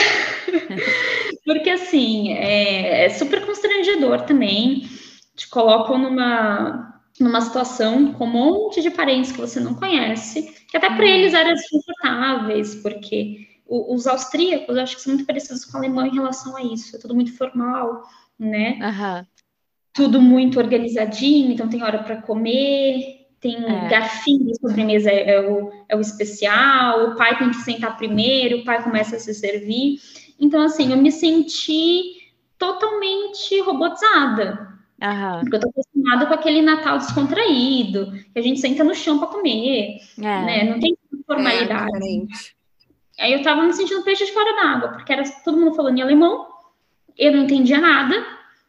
Porque, assim, é, é, super constrangedor também. Te colocam numa, numa situação com um monte de parentes que você não conhece, que até para hum. eles eram desconfortáveis, porque os austríacos, eu acho que são muito parecidos com o alemão em relação a isso. É tudo muito formal, né? Uhum. Tudo muito organizadinho, então tem hora para comer, tem é. garfinho sobremesa é, é, o, é o especial, o pai tem que sentar primeiro, o pai começa a se servir. Então, assim, eu me senti totalmente robotizada. Uhum. Porque eu tô acostumada com aquele Natal descontraído, que a gente senta no chão para comer, é. né? Não tem formalidade. Aí eu tava me sentindo peixe de fora d'água, porque era todo mundo falando em alemão, eu não entendia nada.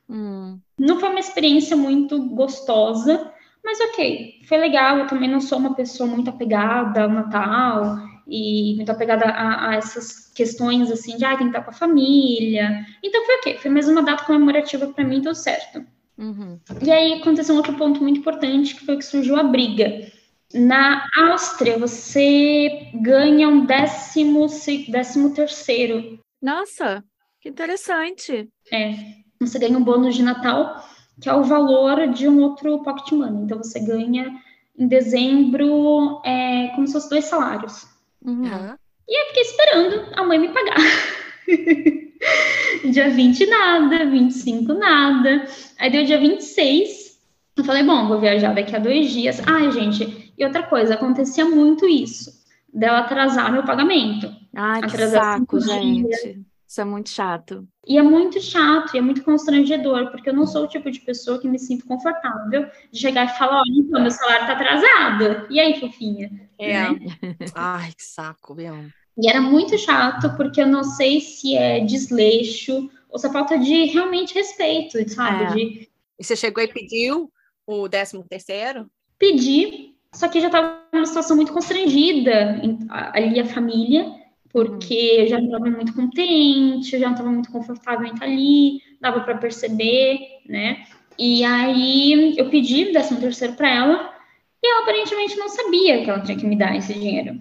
Hum. Não foi uma experiência muito gostosa. Mas ok, foi legal. Eu também não sou uma pessoa muito apegada ao Natal. e muito apegada a, a, essas questões assim de ah, tem que estar com a família. Então foi o quê? Foi mais uma data comemorativa para mim, deu certo. Uhum. E aí aconteceu um outro ponto muito importante que foi que surgiu a briga. Na Áustria, você ganha um décimo, décimo terceiro. Nossa, que interessante. É, você ganha um bônus de Natal, que é o valor de um outro pocket money. Então, você ganha em dezembro, é, como se fossem dois salários. Uhum. E eu fiquei esperando a mãe me pagar. dia 20 nada, 25 nada. Aí deu dia 26. Eu falei, bom, vou viajar daqui a dois dias. Ai, gente, e outra coisa, acontecia muito isso. Dela atrasar meu pagamento. Ai, que saco, gente. Isso é muito chato. E é muito chato, e é muito constrangedor, porque eu não sou o tipo de pessoa que me sinto confortável de chegar e falar, olha, então, meu salário tá atrasado. E aí, fofinha? É. Né? Ai, que saco, meu. E era muito chato, porque eu não sei se é desleixo ou se é falta de realmente respeito, sabe? É. De... E você chegou e pediu o décimo terceiro? Pedi, só que já estava numa situação muito constrangida ali a família, porque eu já não estava muito contente, eu já não estava muito confortável em estar ali, dava para perceber, né? E aí eu pedi o décimo terceiro para ela, e ela aparentemente não sabia que ela tinha que me dar esse dinheiro.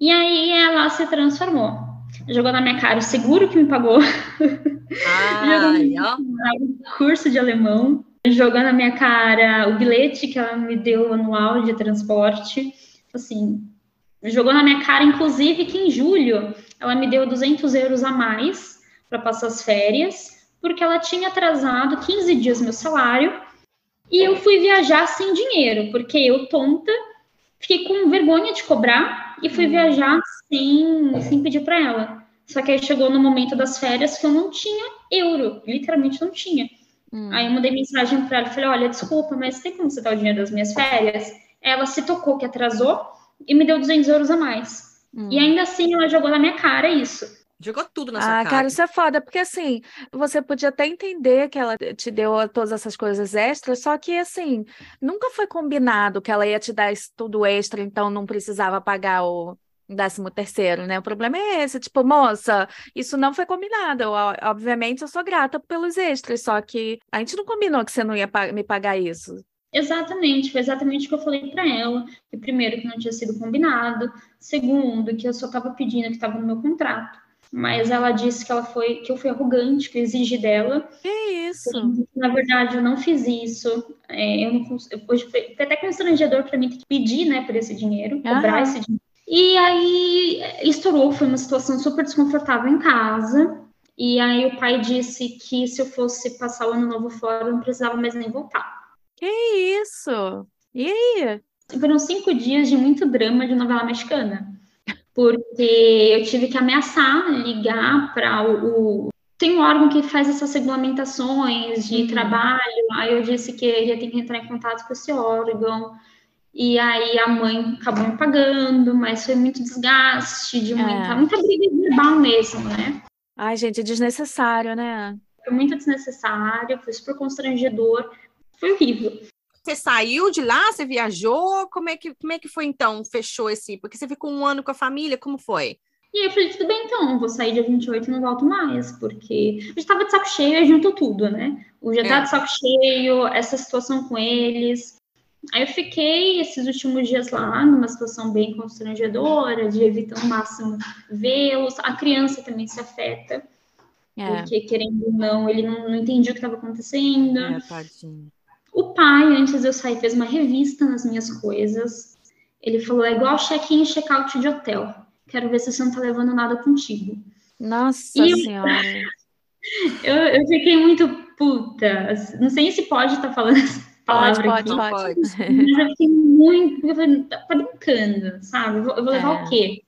E aí ela se transformou. Jogou na minha cara o seguro que me pagou. Ai, ó. curso de alemão. Jogou na minha cara o bilhete que ela me deu anual de transporte. Assim, jogou na minha cara, inclusive, que em julho ela me deu 200 euros a mais para passar as férias, porque ela tinha atrasado 15 dias meu salário e eu fui viajar sem dinheiro, porque eu, tonta, fiquei com vergonha de cobrar e fui viajar sem, sem pedir para ela. Só que aí chegou no momento das férias que eu não tinha euro, literalmente não tinha. Hum. Aí eu mandei mensagem para ela e falei: Olha, desculpa, mas tem como você dar o dinheiro das minhas férias? Ela se tocou que atrasou e me deu 200 euros a mais. Hum. E ainda assim ela jogou na minha cara isso. Jogou tudo na sua ah, cara. Ah, cara, isso é foda, porque assim, você podia até entender que ela te deu todas essas coisas extras, só que assim, nunca foi combinado que ela ia te dar isso tudo extra, então não precisava pagar o décimo terceiro, né? O problema é esse, tipo, moça, isso não foi combinado. Eu, obviamente, eu sou grata pelos extras, só que a gente não combinou que você não ia me pagar isso. Exatamente, foi exatamente o que eu falei para ela. Que primeiro que não tinha sido combinado, segundo que eu só estava pedindo que estava no meu contrato. Mas ela disse que ela foi que eu fui arrogante, que eu exigi dela. Que isso? na verdade, eu não fiz isso. É, eu não, hoje foi, até constrangedor para mim ter que pedir, né, por esse dinheiro, cobrar esse dinheiro. E aí estourou, foi uma situação super desconfortável em casa. E aí o pai disse que se eu fosse passar o ano novo fora, eu não precisava mais nem voltar. Que isso? E aí? Foram cinco dias de muito drama de novela mexicana. Porque eu tive que ameaçar ligar para o, o, Tem um órgão que faz essas regulamentações de uhum. trabalho. Aí eu disse que ele ia ter que entrar em contato com esse órgão. E aí a mãe acabou me pagando, mas foi muito desgaste, de muita, é. muita briga verbal mesmo, né? Ai, gente, é desnecessário, né? Foi muito desnecessário, foi super constrangedor. Foi horrível. Você saiu de lá? Você viajou? Como é que, como é que foi então? Fechou esse? Porque você ficou um ano com a família, como foi? E aí eu falei, tudo bem então, vou sair dia 28 e não volto mais, porque eu estava de saco cheio e juntou tudo, né? O já é. de saco cheio, essa situação com eles. Aí eu fiquei esses últimos dias lá, numa situação bem constrangedora, de evitar o máximo vê-los. A criança também se afeta, é. porque querendo ou não, ele não, não entendia o que estava acontecendo. É, tadinho. O pai, antes de eu sair, fez uma revista nas minhas coisas. Ele falou: é igual check-in e check-out de hotel. Quero ver se você não tá levando nada contigo. Nossa e Senhora. Eu, eu fiquei muito puta. Não sei se pode estar tá falando pode, aqui. Pode, pode. Mas eu fiquei muito. Eu falei, tá, tá brincando, sabe? Eu vou, eu vou levar é. o quê?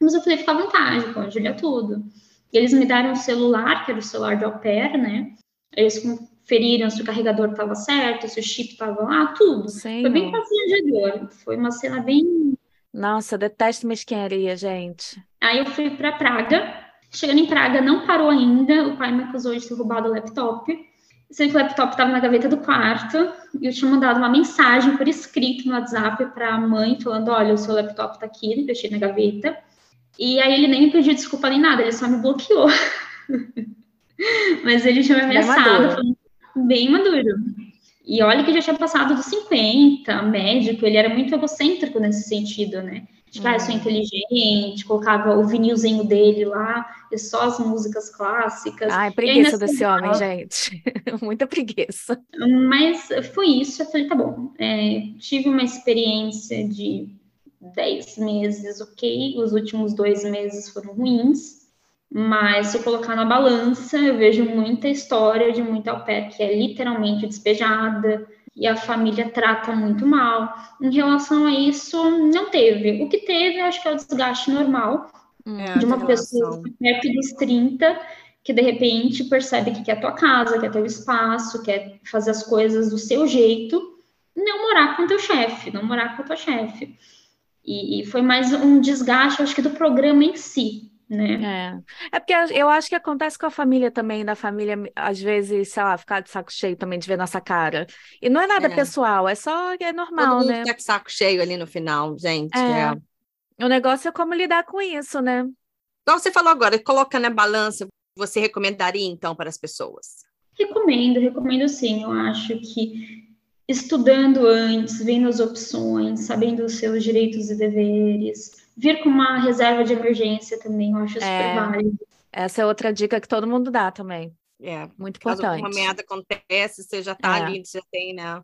Mas eu falei: fica à vontade, pode olhar tudo. E eles me deram um celular, que era o celular de au pair, né? Eles conferiram se o carregador estava certo, se o chip estava lá, tudo. Sim. Foi bem constrangedor. Foi uma cena bem. Nossa, detesto mesquinharia, gente. Aí eu fui para Praga. Chegando em Praga, não parou ainda. O pai me acusou de ter roubado o laptop. Sendo que o laptop estava na gaveta do quarto. E eu tinha mandado uma mensagem por escrito no WhatsApp para a mãe, falando: Olha, o seu laptop está aqui, deixei na gaveta. E aí ele nem me pediu desculpa nem nada, ele só me bloqueou. Mas ele tinha me ameaçado, bem maduro. bem maduro. E olha que já tinha passado dos 50, médico, ele era muito egocêntrico nesse sentido, né? De que, ah, eu sou uhum. inteligente, colocava o vinilzinho dele lá, e só as músicas clássicas. Ai, preguiça desse homem, gente. Muita preguiça. Mas foi isso, eu falei, tá bom. É, tive uma experiência de 10 meses, ok. Os últimos dois meses foram ruins. Mas se eu colocar na balança, eu vejo muita história de muita au pair que é literalmente despejada, e a família trata muito mal. Em relação a isso, não teve. O que teve, eu acho que é o desgaste normal é, de uma pessoa perto dos 30 que de repente percebe que quer a tua casa, quer teu espaço, quer fazer as coisas do seu jeito, não morar com teu chefe, não morar com a tua chefe. E, e, foi mais um desgaste, acho que do programa em si, né? É. é porque eu acho que acontece com a família também, da família, às vezes, sei lá, ficar de saco cheio também de ver nossa cara. E não é nada é. pessoal, é só é normal, Todo mundo né? Fica de saco cheio ali no final, gente. É. é. O negócio é como lidar com isso, né? Então você falou agora, colocando a balança, você recomendaria então para as pessoas? Recomendo, recomendo sim. Eu acho que estudando antes, vendo as opções, sabendo os seus direitos e deveres, vir com uma reserva de emergência também, eu acho super é, válido. Essa é outra dica que todo mundo dá também. É, muito importante. Caso uma merda acontece, você já tá é. ali, você já tem, né?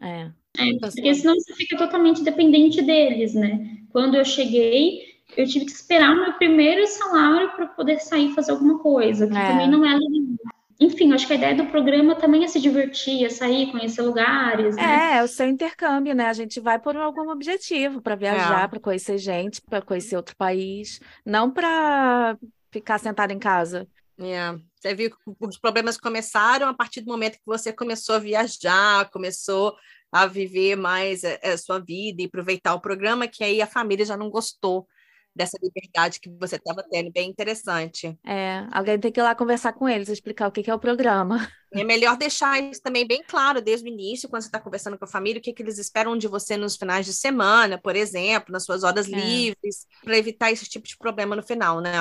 É. é. Então, porque assim, senão você fica totalmente dependente deles, né? Quando eu cheguei, eu tive que esperar meu primeiro salário para poder sair fazer alguma coisa, que é. também não é legal enfim, acho que a ideia do programa também é se divertir, é sair, conhecer lugares. Né? É, o seu intercâmbio, né? A gente vai por algum objetivo, para viajar, é. para conhecer gente, para conhecer outro país, não para ficar sentado em casa. É. Você viu que os problemas começaram a partir do momento que você começou a viajar, começou a viver mais a, é, a é, sua vida e aproveitar o programa, que aí a família já não gostou dessa liberdade que você estava tendo, bem interessante. É, alguém tem que ir lá conversar com eles, explicar o que, que é o programa. É melhor deixar isso também bem claro desde o início, quando você está conversando com a família, o que, que eles esperam de você nos finais de semana, por exemplo, nas suas horas é. livres, para evitar esse tipo de problema no final, né?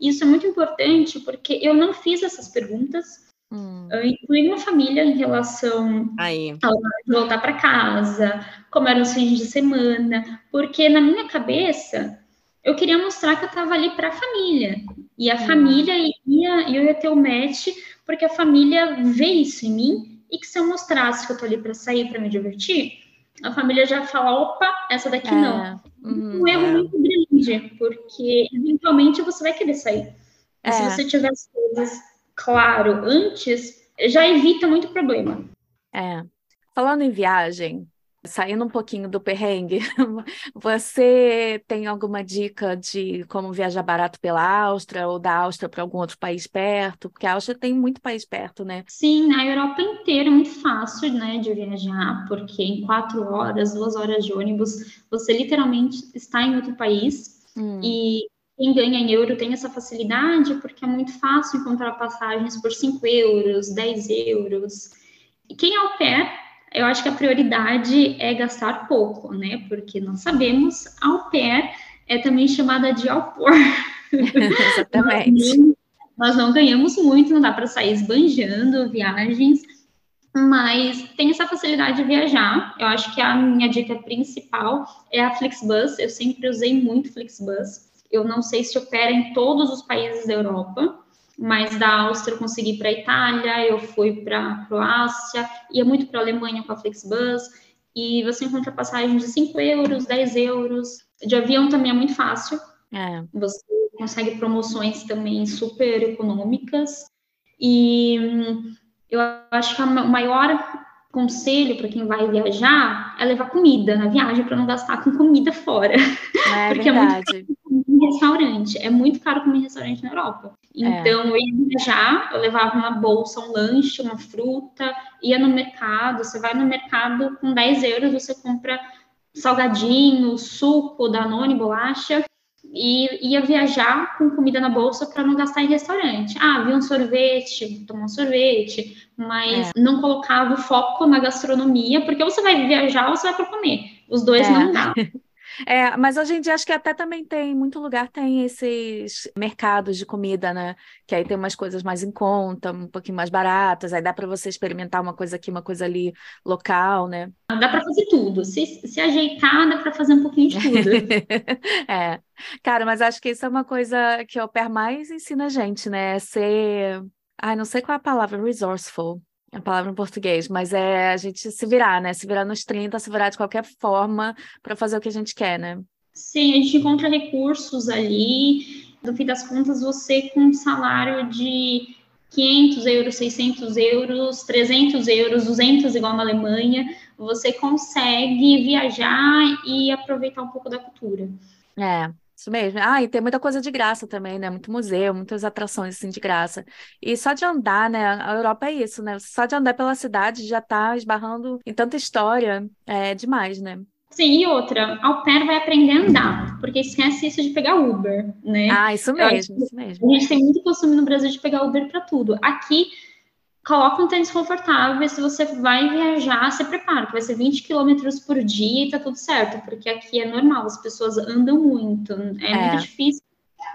Isso é muito importante, porque eu não fiz essas perguntas. Hum. Eu incluí uma família em relação Aí. a voltar para casa, como eram os fins de semana, porque na minha cabeça eu queria mostrar que eu estava ali para a família. E a hum. família ia, eu ia ter o match, porque a família vê isso em mim, e que se eu mostrasse que eu estou ali para sair, para me divertir, a família já fala, opa, essa daqui é. não. Uhum, um erro é. muito grande, porque eventualmente você vai querer sair. É. Se você tiver as coisas claro antes, já evita muito problema. É. Falando em viagem, Saindo um pouquinho do perrengue, você tem alguma dica de como viajar barato pela Áustria ou da Áustria para algum outro país perto? Porque a Áustria tem muito país perto, né? Sim, na Europa inteira é muito fácil, né, de viajar, porque em quatro horas, duas horas de ônibus, você literalmente está em outro país hum. e quem ganha em euro tem essa facilidade porque é muito fácil encontrar passagens por 5 euros, 10 euros. E quem é au pair eu acho que a prioridade é gastar pouco, né? Porque nós sabemos, au pair é também chamada de au por. Exatamente. nós não ganhamos muito, não dá para sair esbanjando viagens, mas tem essa facilidade de viajar. Eu acho que a minha dica principal é a Flixbus. Eu sempre usei muito Flixbus. Eu não sei se opera em todos os países da Europa, mas da Áustria eu consegui para a Itália, eu fui para a Croácia, ia muito para a Alemanha com a Flixbus, e você encontra passagens de 5 euros, 10 euros. De avião também é muito fácil. É. Você consegue promoções também super econômicas. E hum, eu acho que o maior conselho para quem vai viajar é levar comida na viagem para não gastar com comida fora. É Porque verdade. é muito em restaurante. É muito caro comer em restaurante na Europa. É. Então, é. eu ia viajar, eu levava uma bolsa, um lanche, uma fruta, ia no mercado. Você vai no mercado com 10 euros, você compra salgadinho, suco, danone, bolacha. E ia viajar com comida na bolsa para não gastar em restaurante. Ah, vi um sorvete, tomar um sorvete, mas é. não colocava o foco na gastronomia, porque ou você vai viajar ou você vai para comer. Os dois é. não dá. É, mas hoje em dia acho que até também tem, muito lugar tem esses mercados de comida, né? Que aí tem umas coisas mais em conta, um pouquinho mais baratas, aí dá para você experimentar uma coisa aqui, uma coisa ali local, né? Dá para fazer tudo. Se, se ajeitar, dá para fazer um pouquinho de tudo. é. Cara, mas acho que isso é uma coisa que o au mais ensina a gente, né? É ser. Ai, não sei qual é a palavra, resourceful a palavra em português, mas é a gente se virar, né? Se virar nos 30, se virar de qualquer forma para fazer o que a gente quer, né? Sim, a gente encontra recursos ali. No fim das contas, você com um salário de 500 euros, 600 euros, 300 euros, 200 igual na Alemanha, você consegue viajar e aproveitar um pouco da cultura. É, isso mesmo. Ah, e tem muita coisa de graça também, né? Muito museu, muitas atrações assim de graça. E só de andar, né? A Europa é isso, né? Só de andar pela cidade já tá esbarrando em tanta história. É demais, né? Sim, e outra, ao pair vai aprender a andar, porque esquece isso de pegar Uber, né? Ah, isso mesmo, isso mesmo. A gente tem muito costume no Brasil de pegar Uber para tudo. Aqui coloca um tênis confortável. Se você vai viajar, se prepara, que vai ser 20 quilômetros por dia e tá tudo certo, porque aqui é normal, as pessoas andam muito. É, é. muito difícil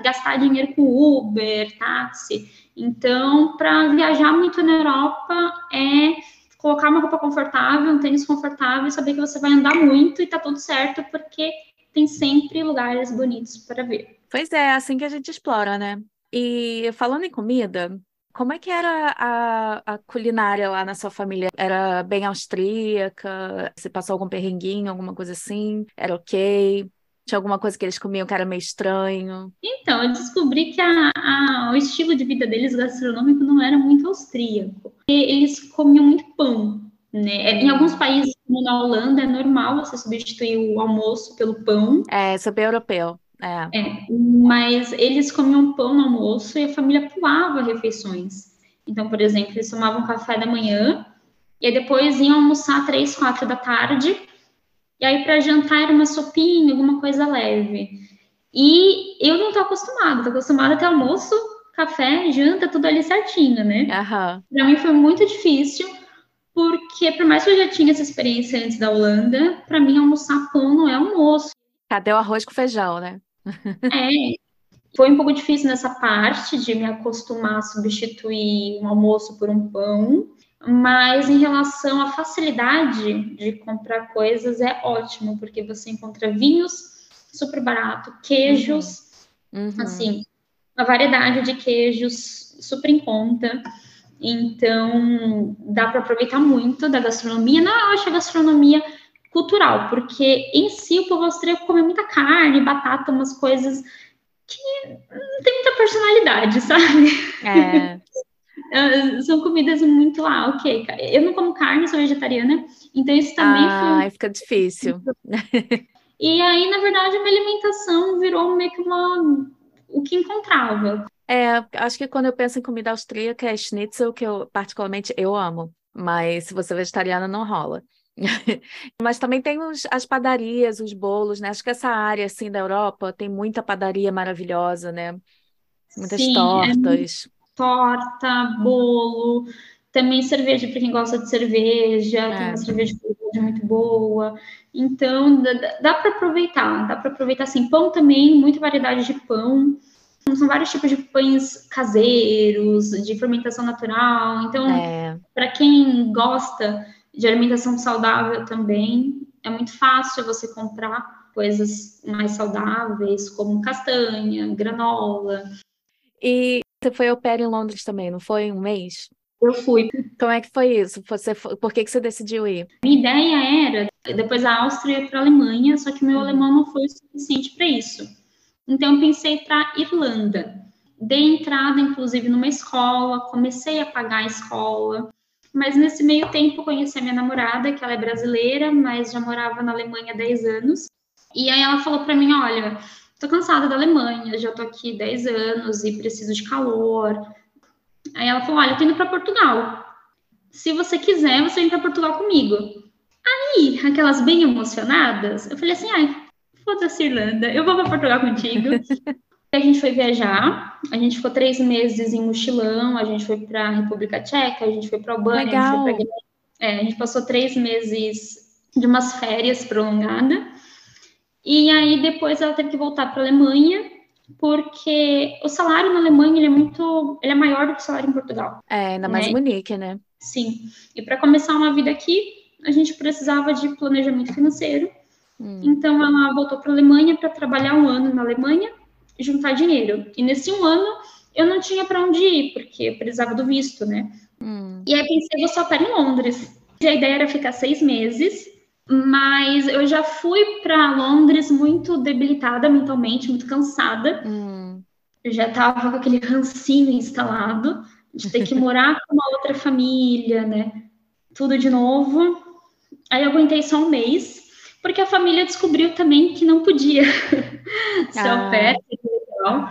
gastar dinheiro com Uber, táxi. Então, para viajar muito na Europa, é colocar uma roupa confortável, um tênis confortável e saber que você vai andar muito e tá tudo certo, porque tem sempre lugares bonitos para ver. Pois é, é assim que a gente explora, né? E falando em comida, como é que era a, a culinária lá na sua família? Era bem austríaca? Você passou algum perrenguinho, alguma coisa assim? Era ok? Tinha alguma coisa que eles comiam que era meio estranho? Então, eu descobri que a, a, o estilo de vida deles gastronômico não era muito austríaco. Eles comiam muito pão, né? Em alguns países, como na Holanda, é normal você substituir o almoço pelo pão. É, super europeu. É. é. mas eles comiam pão no almoço e a família pulava refeições. Então, por exemplo, eles tomavam café da manhã e aí depois iam almoçar três, quatro da tarde. E aí para jantar era uma sopinha, alguma coisa leve. E eu não tô acostumada, tô acostumada a ter almoço, café, janta, tudo ali certinho, né? Uhum. Para mim foi muito difícil, porque por mais que eu já tinha essa experiência antes da Holanda, para mim almoçar pão não é almoço. Cadê o arroz com feijão, né? É, foi um pouco difícil nessa parte de me acostumar a substituir um almoço por um pão, mas em relação à facilidade de comprar coisas é ótimo, porque você encontra vinhos super barato, queijos, uhum. Uhum. assim, uma variedade de queijos super em conta. Então, dá para aproveitar muito da gastronomia. Não, eu acho a gastronomia cultural, porque em si o povo austríaco come muita carne, batata, umas coisas que não tem muita personalidade, sabe? É. São comidas muito, ah, ok, eu não como carne, sou vegetariana, então isso também ah, foi... fica difícil. E aí, na verdade, a minha alimentação virou meio que uma... o que encontrava. É, acho que quando eu penso em comida austríaca é schnitzel, que eu particularmente eu amo, mas se você é vegetariana não rola. Mas também tem os, as padarias, os bolos, né? Acho que essa área assim da Europa tem muita padaria maravilhosa, né? Muitas Sim, é tortas. É torta, bolo, também cerveja para quem gosta de cerveja, é. tem uma cerveja muito boa. Então, dá, dá para aproveitar, dá para aproveitar assim, pão também, muita variedade de pão. São vários tipos de pães caseiros, de fermentação natural. Então, é. para quem gosta de alimentação saudável também. É muito fácil você comprar coisas mais saudáveis, como castanha, granola. E você foi ao pair em Londres também, não foi? Um mês? Eu fui. Como é que foi isso? Você foi... Por que, que você decidiu ir? Minha ideia era, depois da Áustria, para a Alemanha, só que meu uhum. alemão não foi o suficiente para isso. Então, eu pensei para Irlanda. Dei entrada, inclusive, numa escola, comecei a pagar a escola. Mas nesse meio tempo conheci a minha namorada, que ela é brasileira, mas já morava na Alemanha há 10 anos. E aí ela falou para mim, olha, tô cansada da Alemanha, já tô aqui 10 anos e preciso de calor. Aí ela falou, olha, eu tô indo para Portugal. Se você quiser, você vem para Portugal comigo. Aí, aquelas bem emocionadas, eu falei assim, ai, foda-se Irlanda, eu vou para Portugal contigo. A gente foi viajar, a gente ficou três meses em mochilão, a gente foi para a República Tcheca, a gente foi para Albânia, Legal. a gente, é, a gente passou três meses de umas férias prolongadas. E aí depois ela teve que voltar para a Alemanha, porque o salário na Alemanha ele é muito, ele é maior do que o salário em Portugal. É, ainda mais né? Munique, né? Sim. E para começar uma vida aqui, a gente precisava de planejamento financeiro. Hum. Então ela voltou para a Alemanha para trabalhar um ano na Alemanha juntar dinheiro. E nesse um ano eu não tinha para onde ir, porque eu precisava do visto, né? Hum. E aí pensei, vou só para em Londres. E a ideia era ficar seis meses, mas eu já fui para Londres muito debilitada mentalmente, muito cansada. Hum. Eu já estava com aquele rancinho instalado de ter que morar com uma outra família, né? Tudo de novo. Aí eu aguentei só um mês, porque a família descobriu também que não podia ser Ah. au pair, legal.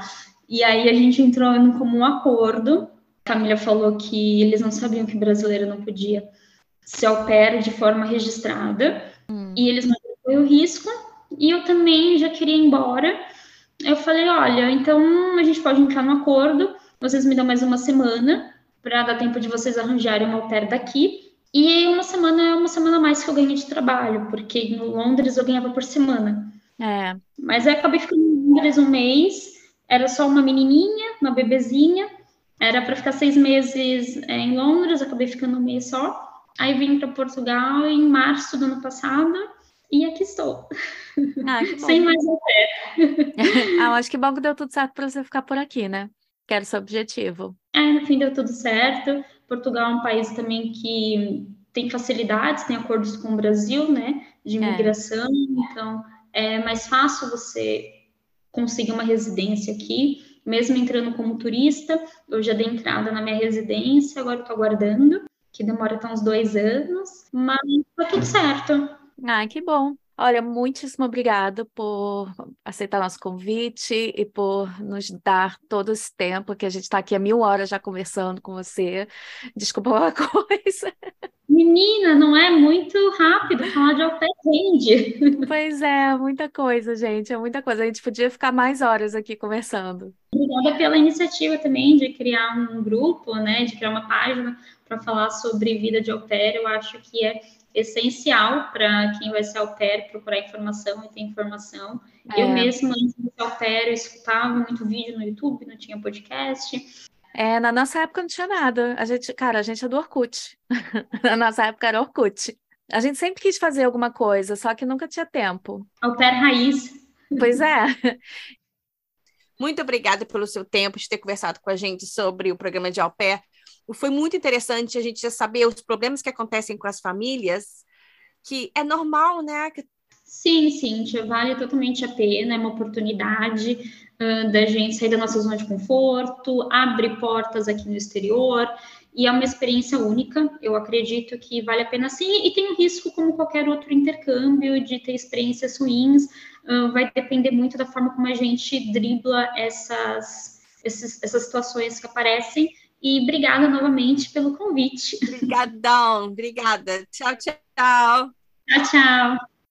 E aí a gente entrou em um comum acordo. A família falou que eles não sabiam que brasileiro não podia ser au pair de forma registrada. Hum. E eles não o risco. E eu também já queria ir embora. Eu falei, olha, então a gente pode entrar no acordo. Vocês me dão mais uma semana para dar tempo de vocês arranjarem uma au pair daqui. E uma semana é uma semana a mais que eu ganho de trabalho, porque no Londres eu ganhava por semana. É. Mas aí acabei ficando em Londres um mês, era só uma menininha, uma bebezinha, era para ficar seis meses é, em Londres, acabei ficando um mês só. Aí vim para Portugal em março do ano passado e aqui estou, Ah, sem mais pair. ah, acho que bom que deu tudo certo para você ficar por aqui, né? Que era o seu objetivo. É, no fim deu tudo certo. Portugal é um país também que tem facilidades, tem acordos com o Brasil, né, de É. imigração, então é mais fácil você conseguir uma residência aqui, mesmo entrando como turista. Eu já dei entrada na minha residência, agora estou aguardando, que demora até uns dois anos, mas tá tudo certo. Ah, que bom. Olha, muitíssimo obrigada por aceitar nosso convite e por nos dar todo esse tempo que a gente está aqui há mil horas já conversando com você. Desculpa uma coisa. Menina, não é muito rápido falar de pair rende. Pois é, muita coisa, gente, é muita coisa. A gente podia ficar mais horas aqui conversando. Obrigada pela iniciativa também de criar um grupo, né, de criar uma página para falar sobre vida de au pair. Eu acho que é essencial para quem vai ser au pair procurar informação e ter informação. Eu É. mesma, antes de ser au pair, eu escutava muito vídeo no YouTube, não tinha podcast. É, na nossa época não tinha nada. A gente, cara, a gente é do Orkut. Na nossa época era Orkut. A gente sempre quis fazer alguma coisa, só que nunca tinha tempo. Au pair raiz. Pois é. Muito obrigada pelo seu tempo de ter conversado com a gente sobre o programa de au pair. Foi muito interessante a gente já saber os problemas que acontecem com as famílias, que é normal, né? Que Sim, Cíntia, vale totalmente a pena, é uma oportunidade uh, da gente sair da nossa zona de conforto, abre portas aqui no exterior, e é uma experiência única, eu acredito que vale a pena sim, e tem um risco como qualquer outro intercâmbio de ter experiências ruins, uh, vai depender muito da forma como a gente dribla essas, esses, essas situações que aparecem, e obrigada novamente pelo convite. Obrigadão, obrigada. Tchau, tchau. Tchau, tchau.